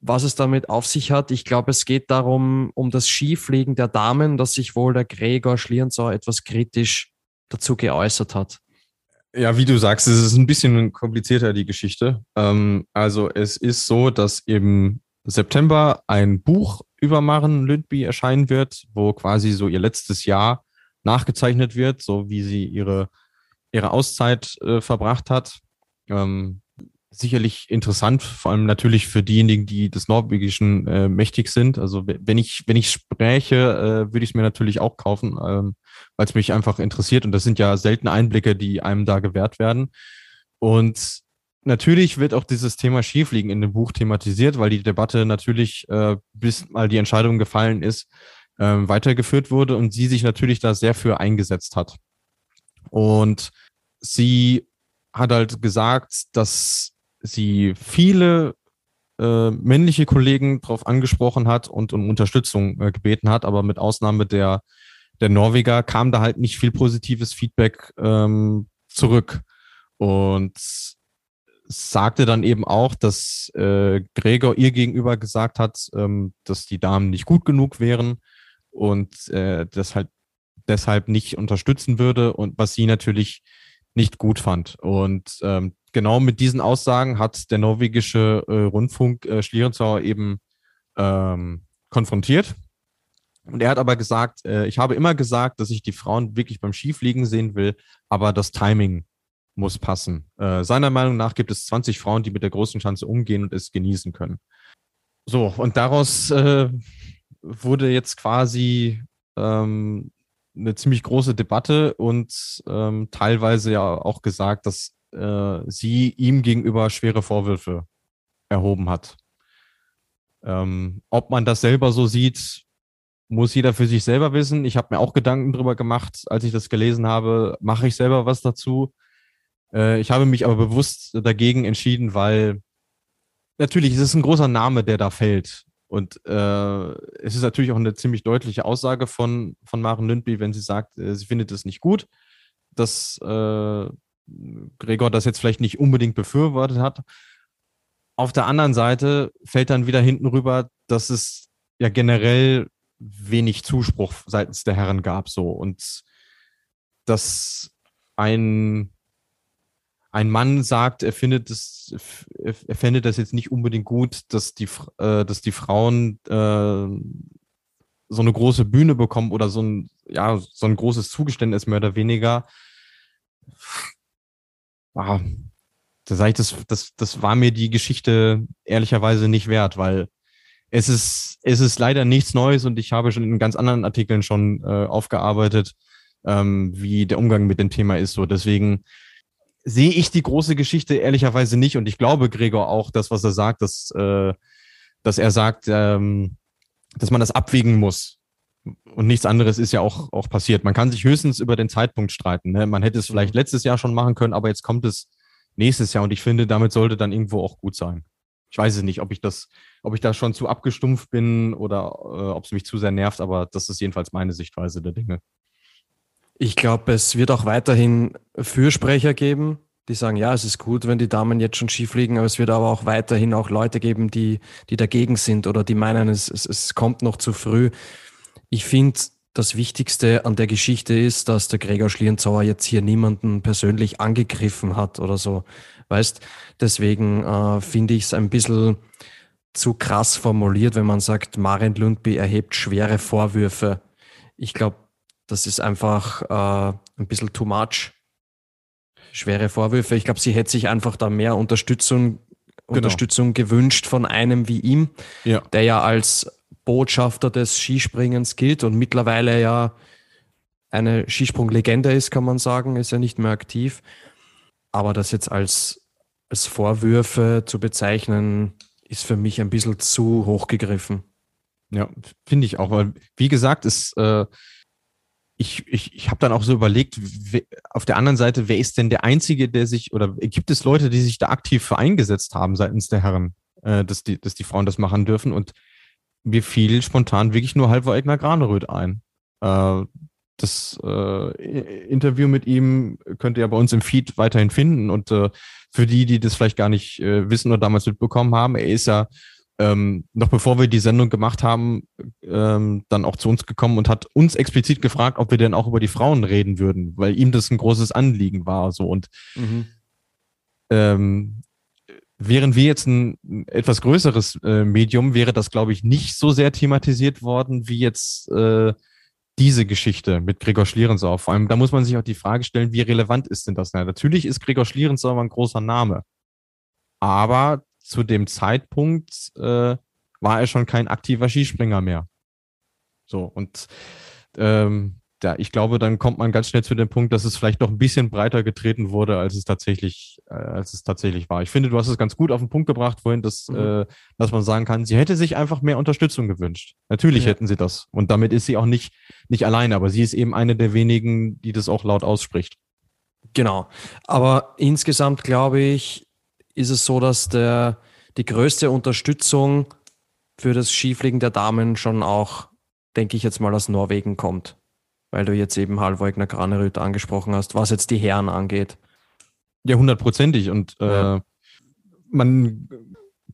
was es damit auf sich hat. Ich glaube, es geht darum, um das Skifliegen der Damen, dass sich wohl der Gregor Schlierenzauer etwas kritisch dazu geäußert hat. Ja, wie du sagst, es ist ein bisschen komplizierter, die Geschichte. Ähm, also es ist so, dass im September ein Buch über Maren Lündby erscheinen wird, wo quasi so ihr letztes Jahr nachgezeichnet wird, so wie sie ihre, ihre Auszeit äh, verbracht hat. Ähm, sicherlich interessant, vor allem natürlich für diejenigen, die des Norwegischen äh, mächtig sind. Also wenn ich, wenn ich spreche, äh, würde ich es mir natürlich auch kaufen, ähm, weil es mich einfach interessiert. Und das sind ja seltene Einblicke, die einem da gewährt werden. Und natürlich wird auch dieses Thema Skifliegen in dem Buch thematisiert, weil die Debatte natürlich, äh, bis mal die Entscheidung gefallen ist, äh, weitergeführt wurde und sie sich natürlich da sehr für eingesetzt hat. Und sie hat halt gesagt, dass sie viele äh, männliche Kollegen darauf angesprochen hat und um Unterstützung äh, gebeten hat, aber mit Ausnahme der, der Norweger kam da halt nicht viel positives Feedback ähm, zurück. Und sagte dann eben auch, dass äh, Gregor ihr gegenüber gesagt hat, ähm, dass die Damen nicht gut genug wären und äh, das halt deshalb nicht unterstützen würde und was sie natürlich nicht gut fand. Und ähm, genau mit diesen Aussagen hat der norwegische äh, Rundfunk äh, Schlierenzauer eben ähm, konfrontiert. Und er hat aber gesagt, äh, ich habe immer gesagt, dass ich die Frauen wirklich beim Skifliegen sehen will, aber das Timing muss passen. Äh, seiner Meinung nach gibt es 20 Frauen, die mit der großen Chance umgehen und es genießen können. So, und daraus äh, wurde jetzt quasi ähm, eine ziemlich große Debatte und ähm, teilweise ja auch gesagt, dass äh, sie ihm gegenüber schwere Vorwürfe erhoben hat. Ähm, ob man das selber so sieht, muss jeder für sich selber wissen. Ich habe mir auch Gedanken drüber gemacht, als ich das gelesen habe, mache ich selber was dazu. Äh, ich habe mich aber bewusst dagegen entschieden, weil natürlich es ist ein großer Name, der da fällt. Und äh, es ist natürlich auch eine ziemlich deutliche Aussage von, von Maren Lündby, wenn sie sagt, äh, sie findet es nicht gut, dass äh, Gregor das jetzt vielleicht nicht unbedingt befürwortet hat. Auf der anderen Seite fällt dann wieder hinten rüber, dass es ja generell wenig Zuspruch seitens der Herren gab, so und dass ein ein Mann sagt, er findet es, er findet das jetzt nicht unbedingt gut, dass die, äh, dass die Frauen äh, so eine große Bühne bekommen oder so ein, ja, so ein großes Zugeständnis mehr oder weniger. Ah, da sage ich, das, das, das war mir die Geschichte ehrlicherweise nicht wert, weil es ist, es ist leider nichts Neues und ich habe schon in ganz anderen Artikeln schon äh, aufgearbeitet, ähm, wie der Umgang mit dem Thema ist. So, deswegen sehe ich die große Geschichte ehrlicherweise nicht und ich glaube Gregor auch, das, was er sagt, dass, äh, dass er sagt, ähm, dass man das abwägen muss. Und nichts anderes ist ja auch, auch passiert. Man kann sich höchstens über den Zeitpunkt streiten. Ne? Man hätte es vielleicht mhm. letztes Jahr schon machen können, aber jetzt kommt es nächstes Jahr und ich finde, damit sollte dann irgendwo auch gut sein. Ich weiß es nicht, ob ich das, ob ich da schon zu abgestumpft bin oder äh, ob es mich zu sehr nervt, aber das ist jedenfalls meine Sichtweise der Dinge. Ich glaube, es wird auch weiterhin Fürsprecher geben, die sagen, ja, es ist gut, wenn die Damen jetzt schon Ski fliegen, aber es wird aber auch weiterhin auch Leute geben, die, die dagegen sind oder die meinen, es, es, es kommt noch zu früh. Ich finde, das Wichtigste an der Geschichte ist, dass der Gregor Schlierenzauer jetzt hier niemanden persönlich angegriffen hat oder so. Weißt, deswegen äh, finde ich es ein bisschen zu krass formuliert, wenn man sagt, Maren Lundby erhebt schwere Vorwürfe. Ich glaube, das ist einfach äh, ein bisschen too much. Schwere Vorwürfe. Ich glaube, sie hätte sich einfach da mehr Unterstützung, genau. Unterstützung gewünscht von einem wie ihm, ja. der ja als Botschafter des Skispringens gilt und mittlerweile ja eine Skisprunglegende ist, kann man sagen, ist ja nicht mehr aktiv. Aber das jetzt als, als Vorwürfe zu bezeichnen, ist für mich ein bisschen zu hochgegriffen. Ja, finde ich auch. Wie gesagt, ist äh, ich, ich, ich habe dann auch so überlegt, auf der anderen Seite, wer ist denn der Einzige, der sich, oder gibt es Leute, die sich da aktiv für eingesetzt haben seitens der Herren, äh, dass, die, dass die Frauen das machen dürfen? Und mir fiel spontan wirklich nur Halvor Egner Graneröd ein. Äh, das äh, Interview mit ihm könnt ihr bei uns im Feed weiterhin finden. Und äh, für die, die das vielleicht gar nicht äh, wissen oder damals mitbekommen haben, er ist ja ähm, noch bevor wir die Sendung gemacht haben, ähm, dann auch zu uns gekommen und hat uns explizit gefragt, ob wir denn auch über die Frauen reden würden, weil ihm das ein großes Anliegen war. So und mhm. ähm, wären wir jetzt ein etwas größeres äh, Medium, wäre das, glaube ich, nicht so sehr thematisiert worden wie jetzt äh, diese Geschichte mit Gregor Schlierensau. Vor allem, da muss man sich auch die Frage stellen, wie relevant ist denn das? Na, natürlich ist Gregor Schlierensau ein großer Name. Aber zu dem Zeitpunkt äh, war er schon kein aktiver Skispringer mehr. So, und ähm, ja, ich glaube, dann kommt man ganz schnell zu dem Punkt, dass es vielleicht noch ein bisschen breiter getreten wurde, als es tatsächlich, äh, als es tatsächlich war. Ich finde, du hast es ganz gut auf den Punkt gebracht vorhin, dass, mhm. äh, dass man sagen kann, sie hätte sich einfach mehr Unterstützung gewünscht. Natürlich ja. hätten sie das. Und damit ist sie auch nicht, nicht alleine, aber sie ist eben eine der wenigen, die das auch laut ausspricht. Genau. Aber insgesamt glaube ich, ist es so, dass der, die größte Unterstützung für das Skifliegen der Damen schon auch, denke ich jetzt mal, aus Norwegen kommt. Weil du jetzt eben Halvogner Granerüt angesprochen hast, was jetzt die Herren angeht. Ja, hundertprozentig. Und ja. äh, man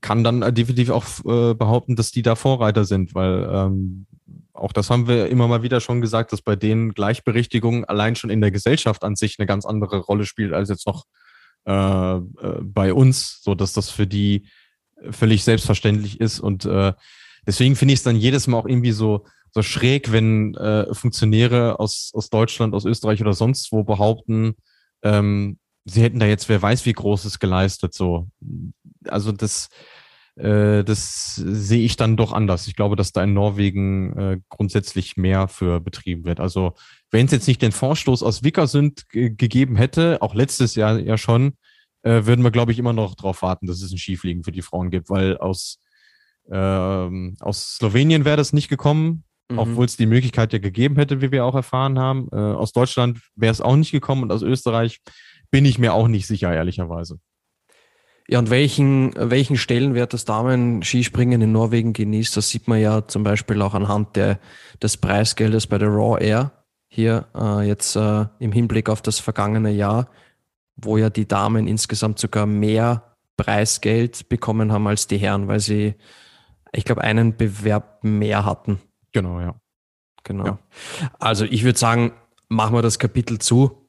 kann dann definitiv auch äh, behaupten, dass die da Vorreiter sind, weil ähm, auch das haben wir immer mal wieder schon gesagt, dass bei denen Gleichberechtigung allein schon in der Gesellschaft an sich eine ganz andere Rolle spielt als jetzt noch äh, äh, bei uns, so dass das für die völlig selbstverständlich ist. Und äh, deswegen finde ich es dann jedes Mal auch irgendwie so, so schräg, wenn äh, Funktionäre aus, aus Deutschland, aus Österreich oder sonst wo behaupten, ähm, sie hätten da jetzt wer weiß wie Großes geleistet. So. Also das, äh, das sehe ich dann doch anders. Ich glaube, dass da in Norwegen äh, grundsätzlich mehr für betrieben wird. Also wenn es jetzt nicht den Vorstoß aus Wickersund gegeben hätte, auch letztes Jahr ja schon, äh, würden wir, glaube ich, immer noch darauf warten, dass es ein Skifliegen für die Frauen gibt, weil aus, ähm, aus Slowenien wäre das nicht gekommen, mhm. obwohl es die Möglichkeit ja gegeben hätte, wie wir auch erfahren haben. Äh, aus Deutschland wäre es auch nicht gekommen und aus Österreich bin ich mir auch nicht sicher, ehrlicherweise. Ja, und welchen, welchen Stellenwert das Damen-Skispringen in Norwegen genießt, das sieht man ja zum Beispiel auch anhand der, des Preisgeldes bei der Raw Air hier äh, jetzt äh, im Hinblick auf das vergangene Jahr, wo ja die Damen insgesamt sogar mehr Preisgeld bekommen haben als die Herren, weil sie, ich glaube, einen Bewerb mehr hatten. Genau, ja. Genau. Ja. Also ich würde sagen, machen wir das Kapitel zu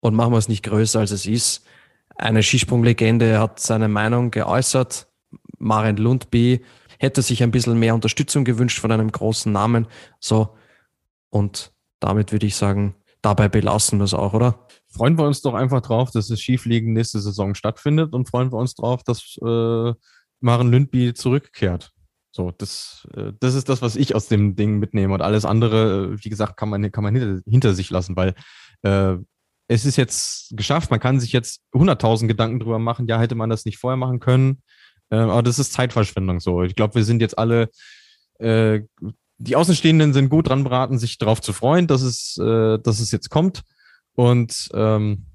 und machen wir es nicht größer, als es ist. Eine Skisprunglegende hat seine Meinung geäußert. Maren Lundby hätte sich ein bisschen mehr Unterstützung gewünscht von einem großen Namen. So. Und damit würde ich sagen, dabei belassen wir es auch, oder? Freuen wir uns doch einfach drauf, dass das Skifliegen nächste Saison stattfindet und freuen wir uns drauf, dass äh, Maren Lündby zurückkehrt. So, das, äh, das ist das, was ich aus dem Ding mitnehme. Und alles andere, äh, wie gesagt, kann man, kann man hinter, hinter sich lassen, weil äh, es ist jetzt geschafft. Man kann sich jetzt 100.000 Gedanken drüber machen. Ja, hätte man das nicht vorher machen können. Äh, aber das ist Zeitverschwendung so. Ich glaube, wir sind jetzt alle äh, die Außenstehenden sind gut dran beraten, sich darauf zu freuen, dass es, äh, dass es jetzt kommt. Und ähm,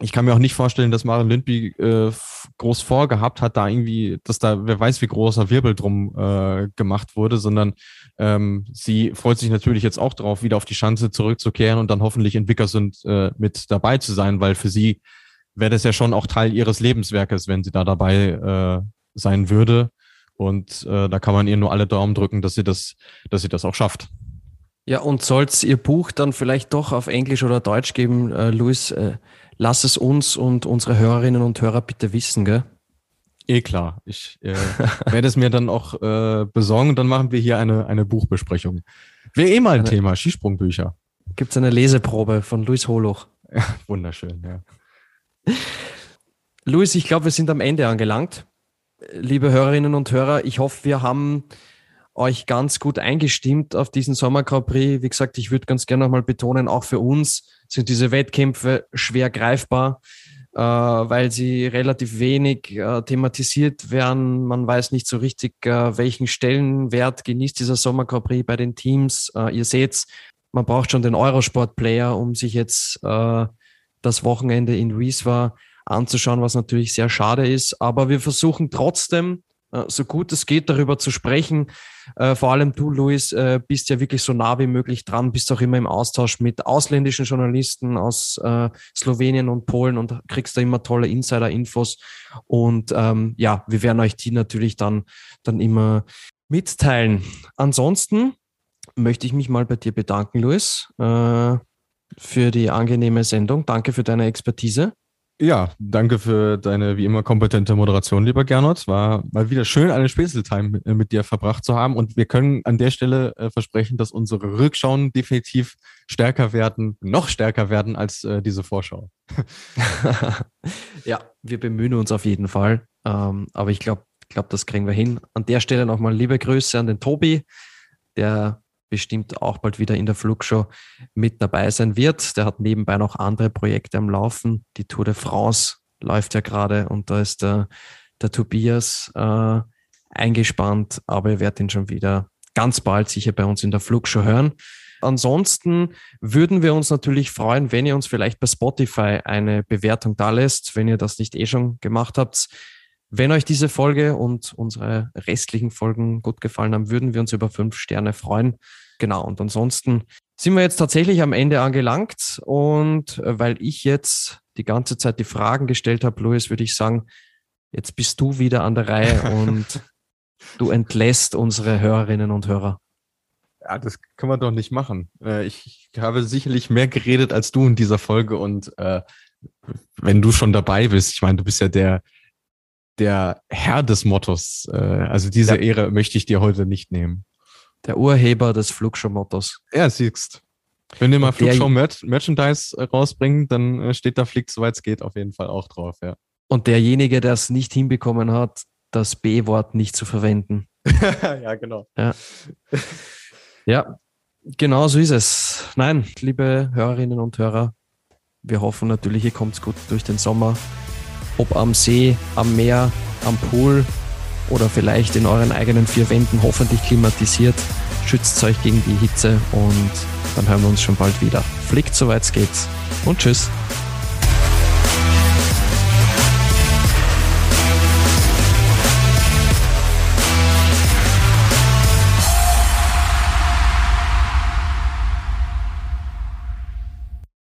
ich kann mir auch nicht vorstellen, dass Maren Lindby äh, groß vorgehabt hat, da irgendwie, dass da wer weiß, wie großer Wirbel drum äh, gemacht wurde, sondern ähm, sie freut sich natürlich jetzt auch darauf, wieder auf die Chance zurückzukehren und dann hoffentlich in Wickersund äh, mit dabei zu sein, weil für sie wäre das ja schon auch Teil ihres Lebenswerkes, wenn sie da dabei äh, sein würde. Und äh, da kann man ihr nur alle Daumen drücken, dass sie das, dass sie das auch schafft. Ja, und soll es Ihr Buch dann vielleicht doch auf Englisch oder Deutsch geben, äh, Luis, äh, lass es uns und unsere Hörerinnen und Hörer bitte wissen, gell? Eh klar. Ich äh, werde es mir dann auch äh, besorgen und dann machen wir hier eine, eine Buchbesprechung. Wäre eh mal ein eine, Thema, Skisprungbücher. Gibt es eine Leseprobe von Luis Holoch. Ja, wunderschön, ja. Luis, ich glaube, wir sind am Ende angelangt liebe Hörerinnen und Hörer, ich hoffe, wir haben euch ganz gut eingestimmt auf diesen Sommer Grand Prix. Wie gesagt, ich würde ganz gerne nochmal betonen, auch für uns sind diese Wettkämpfe schwer greifbar, äh, weil sie relativ wenig äh, thematisiert werden. Man weiß nicht so richtig, äh, welchen Stellenwert genießt dieser Sommer Grand Prix bei den Teams. Äh, ihr seht, man braucht schon den Eurosport-Player, um sich jetzt äh, das Wochenende in Wieswa anzuschauen, was natürlich sehr schade ist. Aber wir versuchen trotzdem so gut es geht, darüber zu sprechen. Äh, vor allem du, Luis, äh, bist ja wirklich so nah wie möglich dran, bist auch immer im Austausch mit ausländischen Journalisten aus Slowenien und Polen und kriegst da immer tolle Insider-Infos. Und ähm, ja, wir werden euch die natürlich dann, dann immer mitteilen. Ansonsten möchte ich mich mal bei dir bedanken, Luis, äh, für die angenehme Sendung. Danke für deine Expertise. Ja, danke für deine wie immer kompetente Moderation, lieber Gernot. War mal wieder schön, eine Späßeltime mit, mit, dir verbracht zu haben. Und wir können an der Stelle äh, versprechen, dass unsere Rückschauen definitiv stärker werden, noch stärker werden als äh, diese Vorschau. ja, wir bemühen uns auf jeden Fall. Ähm, aber ich glaube, ich glaube, das kriegen wir hin. An der Stelle nochmal liebe Grüße an den Tobi, der bestimmt auch bald wieder in der Flugshow mit dabei sein wird. Der hat nebenbei noch andere Projekte am Laufen. Die Tour de France läuft ja gerade und da ist der, der Tobias äh, eingespannt, aber ihr werdet ihn schon wieder ganz bald sicher bei uns in der Flugshow hören. Ansonsten würden wir uns natürlich freuen, wenn ihr uns vielleicht bei Spotify eine Bewertung da lässt, wenn ihr das nicht eh schon gemacht habt. Wenn euch diese Folge und unsere restlichen Folgen gut gefallen haben, würden wir uns über fünf Sterne freuen. Genau, und ansonsten sind wir jetzt tatsächlich am Ende angelangt. Und äh, weil ich jetzt die ganze Zeit die Fragen gestellt habe, Louis, würde ich sagen, jetzt bist du wieder an der Reihe und du entlässt unsere Hörerinnen und Hörer. Ja, das kann man doch nicht machen. Äh, ich habe sicherlich mehr geredet als du in dieser Folge und äh, wenn du schon dabei bist, ich meine, du bist ja der, der Herr des Mottos. Äh, also diese ja. Ehre möchte ich dir heute nicht nehmen. Der Urheber des Flugshow-Mottos. Ja, siehst. Wenn wir mal Flugshow Mer Merchandise äh, rausbringen, dann äh, steht da Fliegt, soweit es geht, auf jeden Fall auch drauf, ja. Und derjenige, der es nicht hinbekommen hat, das B-Wort nicht zu verwenden. ja, genau. Ja. ja, genau so ist es. Nein, liebe Hörerinnen und Hörer, wir hoffen natürlich, ihr kommt gut durch den Sommer ob am See, am Meer, am Pool oder vielleicht in euren eigenen vier Wänden hoffentlich klimatisiert. Schützt euch gegen die Hitze und dann hören wir uns schon bald wieder. Flickt, soweit es geht und tschüss.